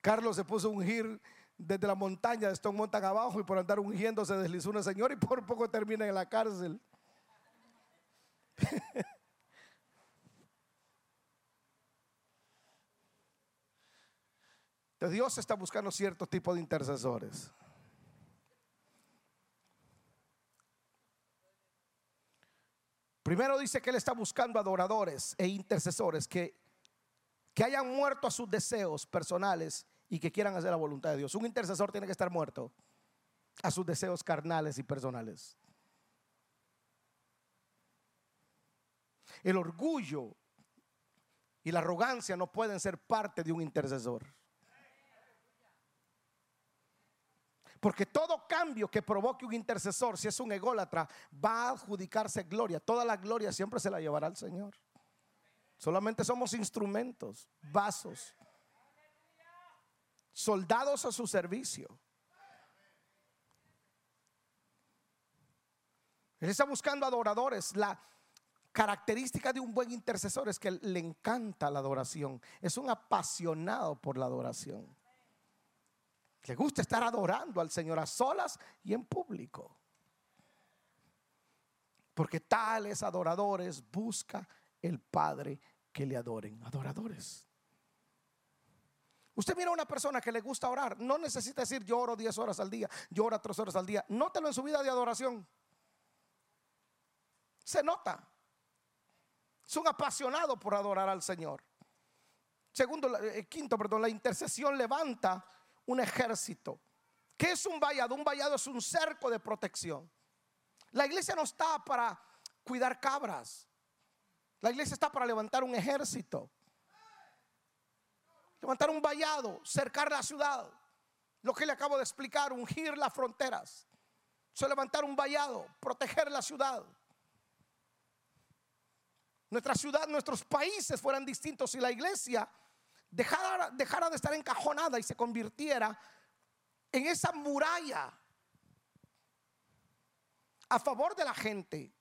Carlos se puso a ungir desde la montaña de Stone Mountain abajo y por andar ungiendo se deslizó una señora y por poco termina en la cárcel. Dios está buscando cierto tipo de intercesores. Primero dice que Él está buscando adoradores e intercesores que, que hayan muerto a sus deseos personales y que quieran hacer la voluntad de Dios. Un intercesor tiene que estar muerto a sus deseos carnales y personales. El orgullo y la arrogancia no pueden ser parte de un intercesor. Porque todo cambio que provoque un intercesor, si es un ególatra, va a adjudicarse gloria. Toda la gloria siempre se la llevará al Señor. Solamente somos instrumentos, vasos, soldados a su servicio. Él está buscando adoradores. La característica de un buen intercesor es que le encanta la adoración. Es un apasionado por la adoración. Le gusta estar adorando al Señor a solas y en público. Porque tales adoradores busca el Padre que le adoren. Adoradores. Usted mira a una persona que le gusta orar, no necesita decir yo oro 10 horas al día, yo oro 3 horas al día. Nótelo en su vida de adoración. Se nota. Es un apasionado por adorar al Señor. Segundo, eh, quinto, perdón, la intercesión levanta un ejército. ¿Qué es un vallado? Un vallado es un cerco de protección. La iglesia no está para cuidar cabras. La iglesia está para levantar un ejército. Levantar un vallado, cercar la ciudad. Lo que le acabo de explicar, ungir las fronteras. Eso levantar un vallado, proteger la ciudad. Nuestra ciudad, nuestros países fueran distintos si la iglesia dejara, de estar encajonada y se convirtiera en esa muralla a favor de la gente.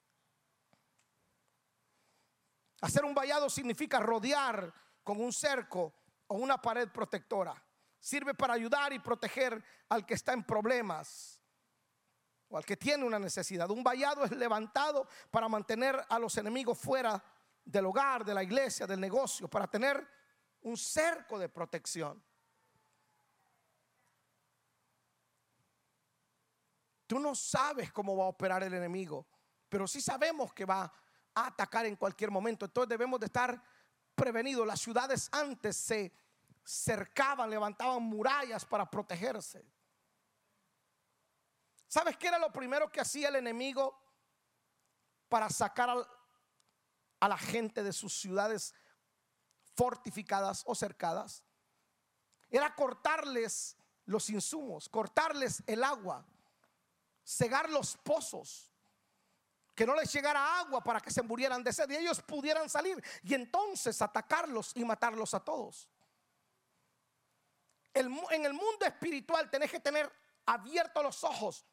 Hacer un vallado significa rodear con un cerco o una pared protectora. Sirve para ayudar y proteger al que está en problemas o al que tiene una necesidad. Un vallado es levantado para mantener a los enemigos fuera del hogar, de la iglesia, del negocio, para tener un cerco de protección. Tú no sabes cómo va a operar el enemigo, pero sí sabemos que va a atacar en cualquier momento. Entonces debemos de estar prevenidos. Las ciudades antes se cercaban, levantaban murallas para protegerse. ¿Sabes qué era lo primero que hacía el enemigo para sacar a la gente de sus ciudades fortificadas o cercadas? Era cortarles los insumos, cortarles el agua, cegar los pozos, que no les llegara agua para que se murieran de sed y ellos pudieran salir y entonces atacarlos y matarlos a todos. en el mundo espiritual tenés que tener abiertos los ojos.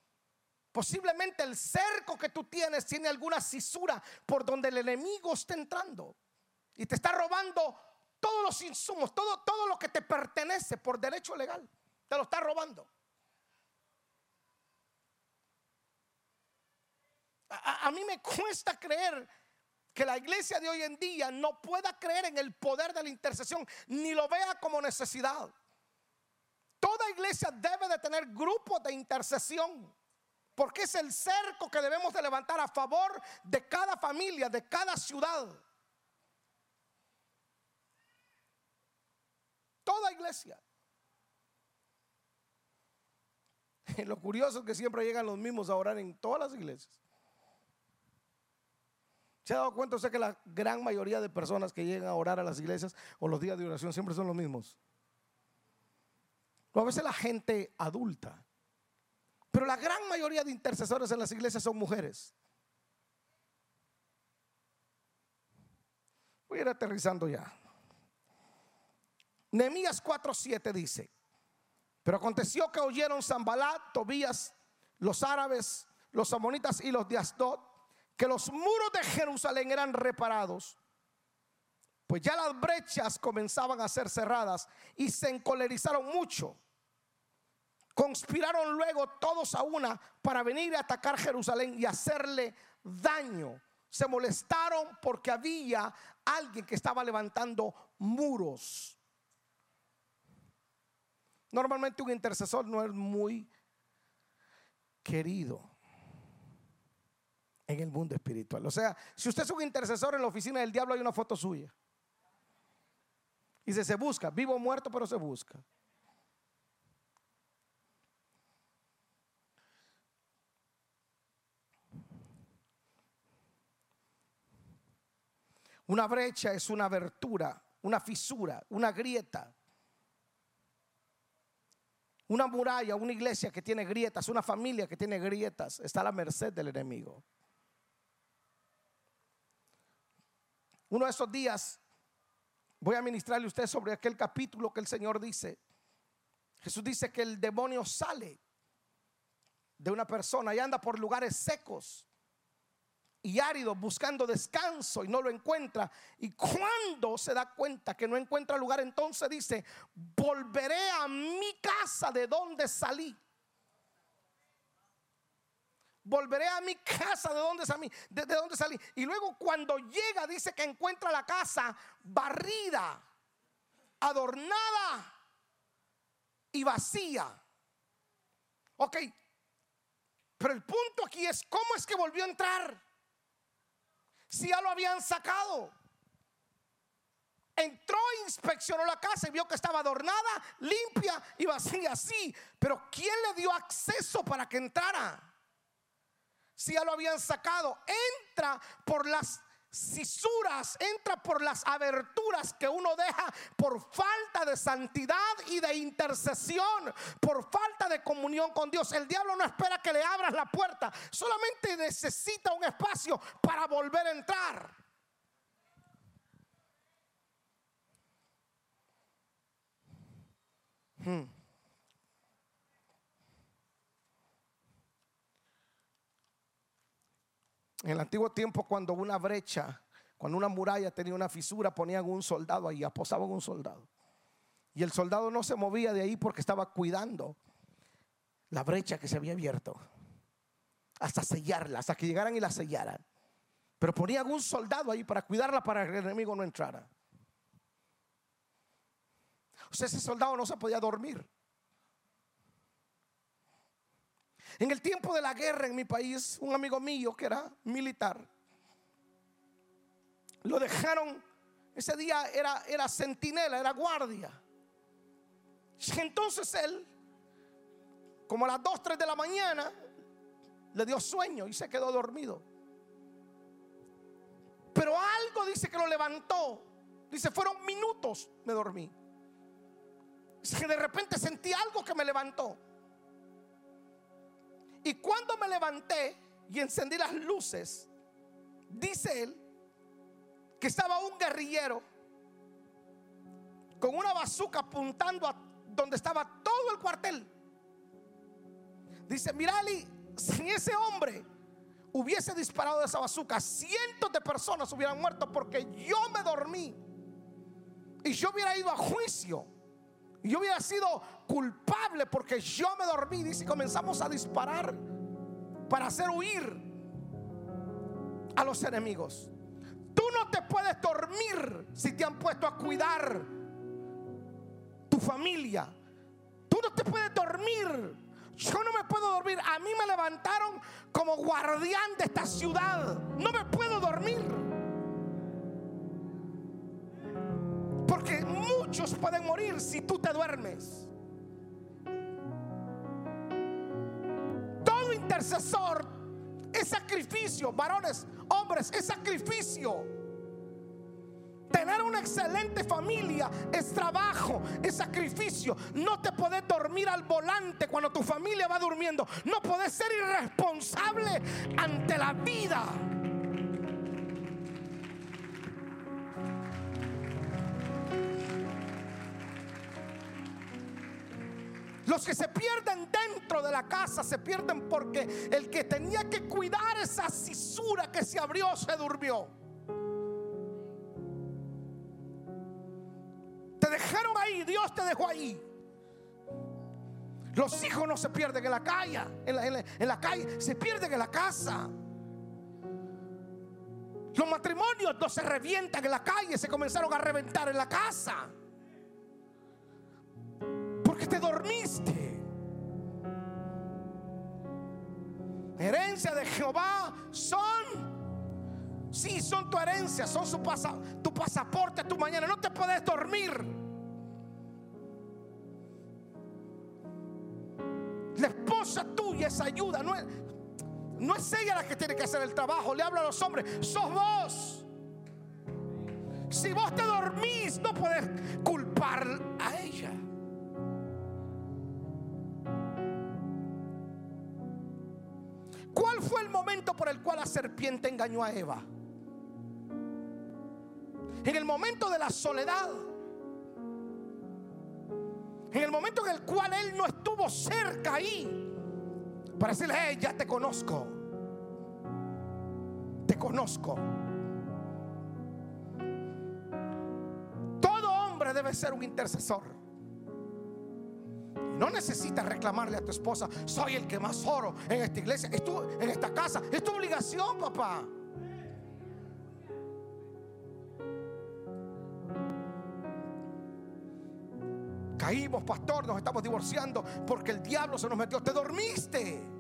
Posiblemente el cerco que tú tienes tiene alguna cisura por donde el enemigo está entrando y te está robando todos los insumos, todo, todo lo que te pertenece por derecho legal. Te lo está robando. A, mí me cuesta creer que la iglesia de hoy en día no pueda creer en el poder de la intercesión, ni lo vea como necesidad. Toda iglesia debe de tener grupos de intercesión, porque es el cerco que debemos de levantar a favor de cada familia, de cada ciudad. Toda iglesia. Lo curioso es que siempre llegan los mismos a orar en todas las iglesias. ¿Se ha dado cuenta usted que la gran mayoría de personas que llegan a orar a las iglesias o los días de oración siempre son los mismos? A veces la gente adulta. Pero la gran mayoría de intercesores en las iglesias son mujeres. Voy a ir aterrizando ya. Nehemías 4:7 dice: Pero aconteció que oyeron Zambalat, Tobías, los árabes, los amonitas y los de Asdod que los muros de Jerusalén eran reparados, pues ya las brechas comenzaban a ser cerradas y se encolerizaron mucho. Conspiraron luego todos a una para venir a atacar Jerusalén y hacerle daño. Se molestaron porque había alguien que estaba levantando muros. Normalmente un intercesor no es muy querido en el mundo espiritual. O sea, si usted es un intercesor en la oficina del diablo hay una foto suya. Se, se busca, vivo o muerto, pero se busca. Una brecha es una abertura, una fisura, una grieta. Una muralla, una iglesia que tiene grietas, una familia que tiene grietas, está a la merced del enemigo. Uno de esos días voy a ministrarle a usted sobre aquel capítulo que el Señor dice. Jesús dice que el demonio sale de una persona y anda por lugares secos y áridos buscando descanso y no lo encuentra. Y cuando se da cuenta que no encuentra lugar, entonces dice, volveré a mi casa de donde salí volveré a mi casa de donde salí, de, donde salí. Y luego cuando llega dice que encuentra la casa barrida, adornada y vacía. Ok, pero el punto aquí es cómo es que volvió a entrar. Si ya lo habían sacado. Entró, inspeccionó la casa y vio que estaba adornada, limpia y vacía, sí. Pero ¿quién le dio acceso para que entrara? si ya lo habían sacado, entra por las cisuras, entra por las aberturas que uno deja por falta de santidad y de intercesión, por falta de comunión con Dios. El diablo no espera que le abras la puerta, solamente necesita un espacio para volver a entrar. Hmm. En el antiguo tiempo, cuando una brecha, cuando una muralla tenía una fisura, ponían un soldado ahí, aposaban un soldado. Y el soldado no se movía de ahí porque estaba cuidando la brecha que se había abierto. Hasta sellarla, hasta que llegaran y la sellaran. Pero ponían un soldado ahí para cuidarla para que el enemigo no entrara. O sea, ese soldado no se podía dormir. En el tiempo de la guerra en mi país, un amigo mío que era militar, lo dejaron, ese día era, era centinela, era guardia. Entonces él, como a las 2, 3 de la mañana, le dio sueño y se quedó dormido. Pero algo dice que lo levantó. Dice, fueron minutos, me dormí. Que de repente sentí algo que me levantó. Y cuando me levanté y encendí las luces, dice él que estaba un guerrillero con una bazuca apuntando a donde estaba todo el cuartel. Dice, Mirali, si ese hombre hubiese disparado de esa bazuca, cientos de personas hubieran muerto porque yo me dormí y yo hubiera ido a juicio. Yo hubiera sido culpable porque yo me dormí. Dice, comenzamos a disparar para hacer huir a los enemigos. Tú no te puedes dormir si te han puesto a cuidar tu familia. Tú no te puedes dormir. Yo no me puedo dormir. A mí me levantaron como guardián de esta ciudad. No me puedo dormir. Muchos pueden morir si tú te duermes. Todo intercesor es sacrificio, varones, hombres, es sacrificio. Tener una excelente familia es trabajo, es sacrificio. No te puedes dormir al volante cuando tu familia va durmiendo. No puedes ser irresponsable ante la vida. Los que se pierden dentro de la casa se pierden porque el que tenía que cuidar esa cisura que se abrió se durmió. Te dejaron ahí, Dios te dejó ahí. Los hijos no se pierden en la calle, en la, calle, se pierden en la casa. Los matrimonios no se revientan en la calle, se comenzaron a reventar en la casa te dormiste. Herencia de Jehová son, sí, son tu herencia, son su tu pasaporte, tu mañana. No te puedes dormir. La esposa tuya es ayuda, no es, no es ella la que tiene que hacer el trabajo. Le hablo a los hombres, sos vos. Si vos te dormís, no puedes culpar a ella. El cual la serpiente engañó a Eva? En el momento de la soledad. En el momento en el cual él no estuvo cerca ahí. Para decirle, hey, ya te conozco. Te conozco. Todo hombre debe ser un intercesor. No necesitas reclamarle a tu esposa, soy el que más oro en esta iglesia, en esta casa. Es tu obligación, papá. Caímos, pastor, nos estamos divorciando porque el diablo se nos metió. Te dormiste.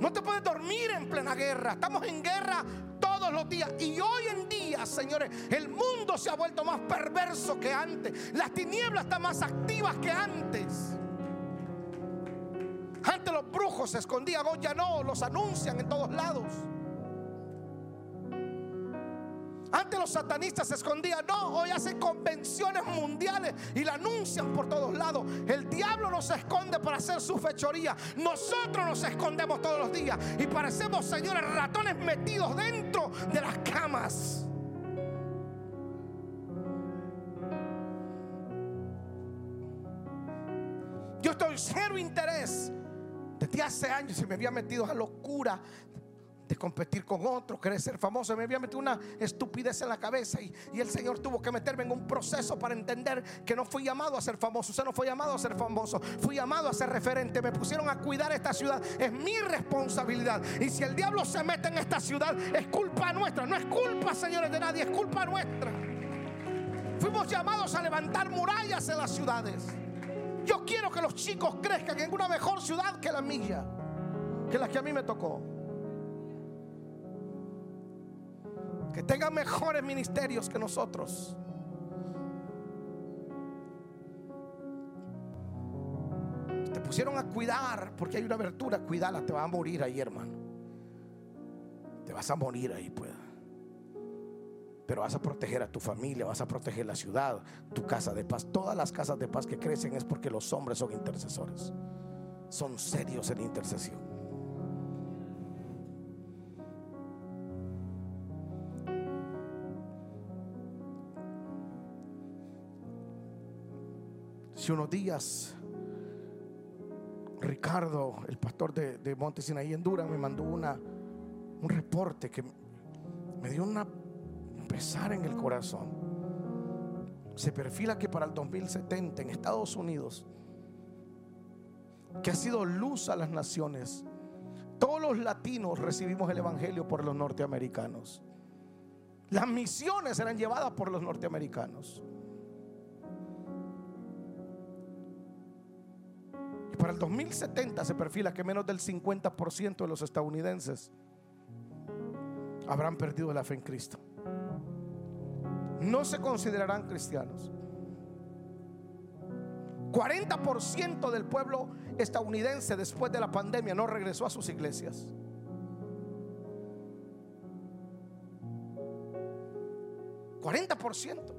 No te puedes dormir en plena guerra. Estamos en guerra todos los días. Y hoy en día, señores, el mundo se ha vuelto más perverso que antes. Las tinieblas están más activas que antes. Antes los brujos se escondían, hoy ya no, los anuncian en todos lados. Antes los satanistas se escondían, no, hoy hacen convenciones mundiales y la anuncian por todos lados. El diablo nos esconde para hacer su fechoría. Nosotros nos escondemos todos los días y parecemos, señores, ratones metidos dentro de las camas. Yo estoy cero interés. Desde hace años se me había metido a locura de competir con otro, querer ser famoso. Me había metido una estupidez en la cabeza y, y, el Señor tuvo que meterme en un proceso para entender que no fui llamado a ser famoso. Usted no fue llamado a ser famoso, fui llamado a ser referente. Me pusieron a cuidar esta ciudad. Es mi responsabilidad. Y si el diablo se mete en esta ciudad, es culpa nuestra. No es culpa, señores, de nadie, es culpa nuestra. Fuimos llamados a levantar murallas en las ciudades. Yo quiero que los chicos crezcan en una mejor ciudad que la mía, que la que a mí me tocó. Que tengan mejores ministerios que nosotros. Te pusieron a cuidar porque hay una abertura. Cuídala, te vas a morir ahí, hermano. Te vas a morir ahí, pues. Pero vas a proteger a tu familia, vas a proteger la ciudad, tu casa de paz. Todas las casas de paz que crecen es porque los hombres son intercesores. Son serios en intercesión. Unos días Ricardo, el pastor de, de Monte Sinaí en Durán, me mandó una, un reporte que me dio una pesar en el corazón. Se perfila que para el 2070 en Estados Unidos, que ha sido luz a las naciones, todos los latinos recibimos el Evangelio por los norteamericanos. Las misiones eran llevadas por los norteamericanos. Para el 2070 se perfila que menos del 50% de los estadounidenses habrán perdido la fe en Cristo no se considerarán cristianos. 40% del pueblo estadounidense después de la pandemia no regresó a sus iglesias. ¿40%?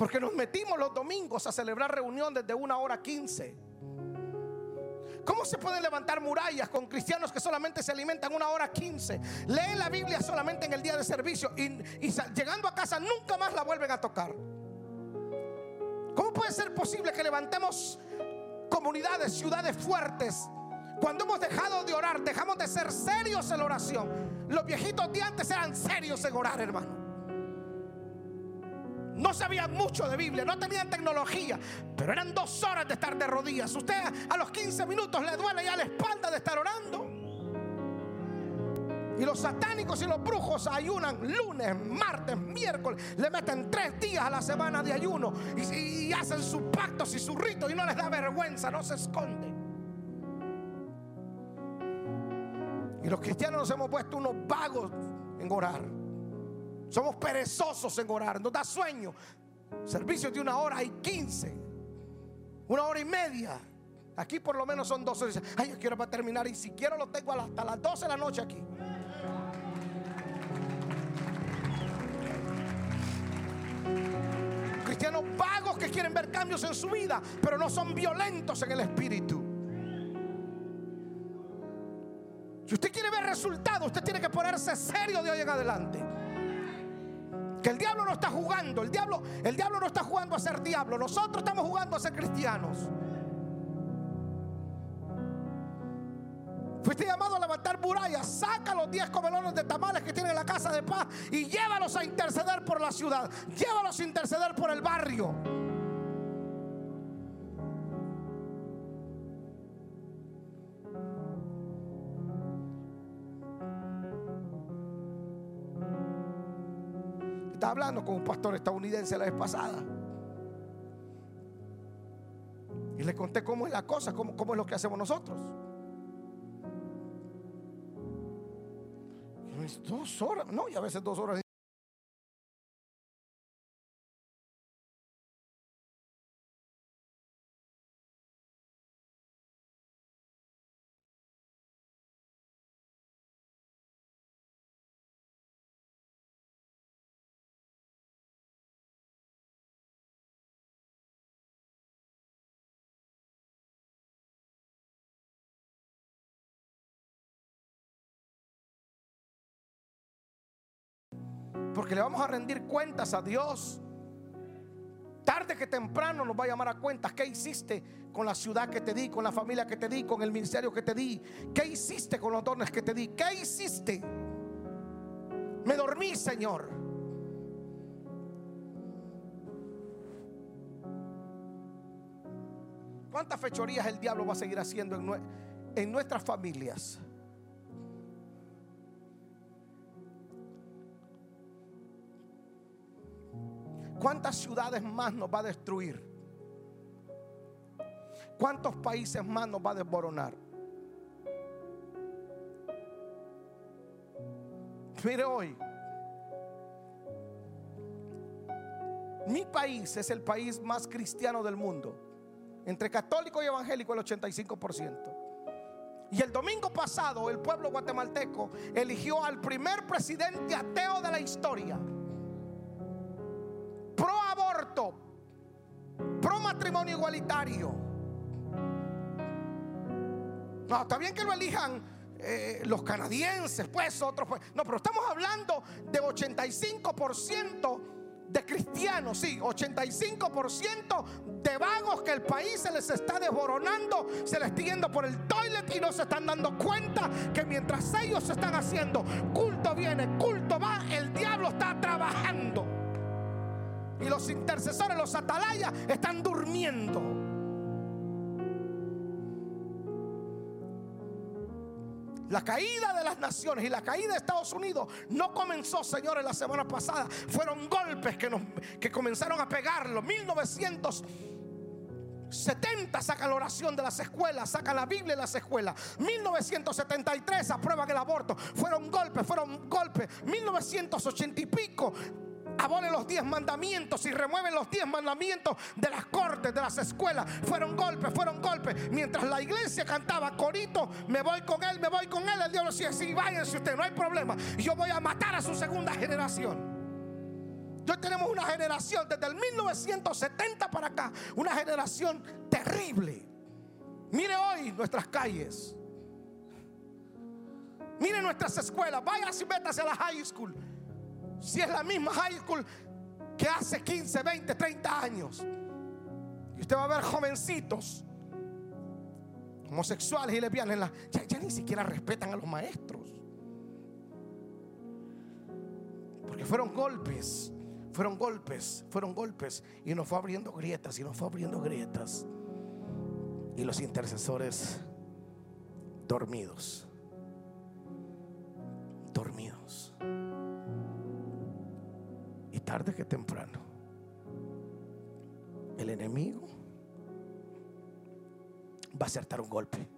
Porque nos metimos los domingos a celebrar reunión desde una hora 15 ¿Cómo se pueden levantar murallas con cristianos que solamente se alimentan una hora quince? Leen la Biblia solamente en el día de servicio y, llegando a casa nunca más la vuelven a tocar. ¿Cómo puede ser posible que levantemos comunidades, ciudades fuertes? Cuando hemos dejado de orar, dejamos de ser serios en la oración. Los viejitos de antes eran serios en orar, hermano. No sabían mucho de Biblia, no tenían tecnología, pero eran dos horas de estar de rodillas. Usted a los 15 minutos le duele ya la espalda de estar orando. Y los satánicos y los brujos ayunan lunes, martes, miércoles. Le meten tres días a la semana de ayuno y, hacen sus pactos y sus ritos y no les da vergüenza, no se esconden. Y los cristianos nos hemos puesto unos vagos en orar. Somos perezosos en orar, nos da sueño. Servicios de una hora y quince, una hora y media. Aquí por lo menos son dos horas. Ay, yo quiero para terminar y si quiero lo tengo hasta las 12 de la noche aquí. Cristianos vagos que quieren ver cambios en su vida, pero no son violentos en el espíritu. Si usted quiere ver resultados, usted tiene que ponerse serio de hoy en adelante. Que el diablo no está jugando, el diablo, el diablo no está jugando a ser diablo, nosotros estamos jugando a ser cristianos. Fuiste llamado a levantar murallas, saca los 10 comelones de tamales que tiene la casa de paz y llévalos a interceder por la ciudad, llévalos a interceder por el barrio. Estaba hablando con un pastor estadounidense la vez pasada. Y le conté cómo es la cosa, cómo, cómo es lo que hacemos nosotros. Dos horas, no, y a veces dos horas. Porque le vamos a rendir cuentas a Dios. Tarde que temprano nos va a llamar a cuentas. ¿Qué hiciste con la ciudad que te di, con la familia que te di, con el ministerio que te di? ¿Qué hiciste con los dones que te di? ¿Qué hiciste? Me dormí, Señor. ¿Cuántas fechorías el diablo va a seguir haciendo en, en nuestras familias? ¿Cuántas ciudades más nos va a destruir? ¿Cuántos países más nos va a desboronar? Mire hoy, mi país es el país más cristiano del mundo. Entre católico y evangélico el 85%. Y el domingo pasado el pueblo guatemalteco eligió al primer presidente ateo de la historia. Igualitario. No, está bien que lo elijan eh, los canadienses, pues otros. Pues. No, pero estamos hablando de 85% de cristianos, sí, 85% de vagos que el país se les está desboronando, se les está yendo por el toilet y no se están dando cuenta que mientras ellos están haciendo culto viene, culto va, el diablo está trabajando. Y los intercesores, los atalayas, están durmiendo. La caída de las naciones y la caída de Estados Unidos no comenzó, señores, la semana pasada. Fueron golpes que, que comenzaron a pegarlo. 1970 saca la oración de las escuelas, saca la Biblia de las escuelas. 1973 aprueban el aborto. Fueron golpes, fueron golpes. 1980 y pico abolen los diez mandamientos y remueven los diez mandamientos de las cortes, de las escuelas. Fueron golpes, fueron golpes. Mientras la iglesia cantaba corito, me voy con él, me voy con él. El diablo decía, sí, váyanse usted, no hay problema. Yo voy a matar a su segunda generación. Hoy tenemos una generación desde el 1970 para acá, una generación terrible. Mire hoy nuestras calles. Mire nuestras escuelas. Vaya y métase a la high school. Si es la misma high school que hace 15, 20, 30 años. Y usted va a ver jovencitos homosexuales y lesbianas. ya, ya ni siquiera respetan a los maestros. Porque fueron golpes, fueron golpes, fueron golpes. Y nos fue abriendo grietas y nos fue abriendo grietas. Y los intercesores dormidos. Dormidos tarde que temprano, el enemigo va a acertar un golpe.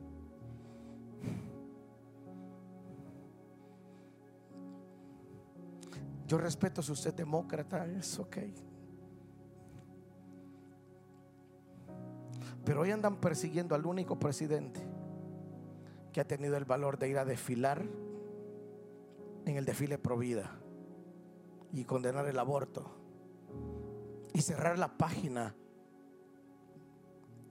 Yo respeto si usted es demócrata, es ok. Pero hoy andan persiguiendo al único presidente que ha tenido el valor de ir a desfilar en el desfile Provida y condenar el aborto y cerrar la página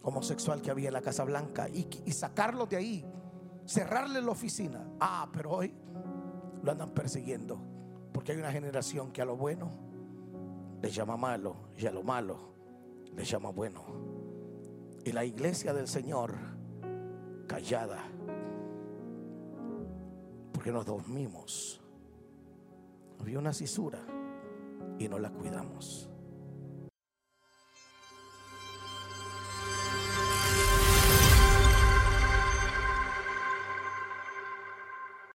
homosexual que había en la Casa Blanca y, sacarlo de ahí, cerrarle la oficina. Ah, pero hoy lo andan persiguiendo porque hay una generación que a lo bueno le llama malo y a lo malo le llama bueno. Y la iglesia del Señor callada porque nos dormimos había una cisura y no la cuidamos.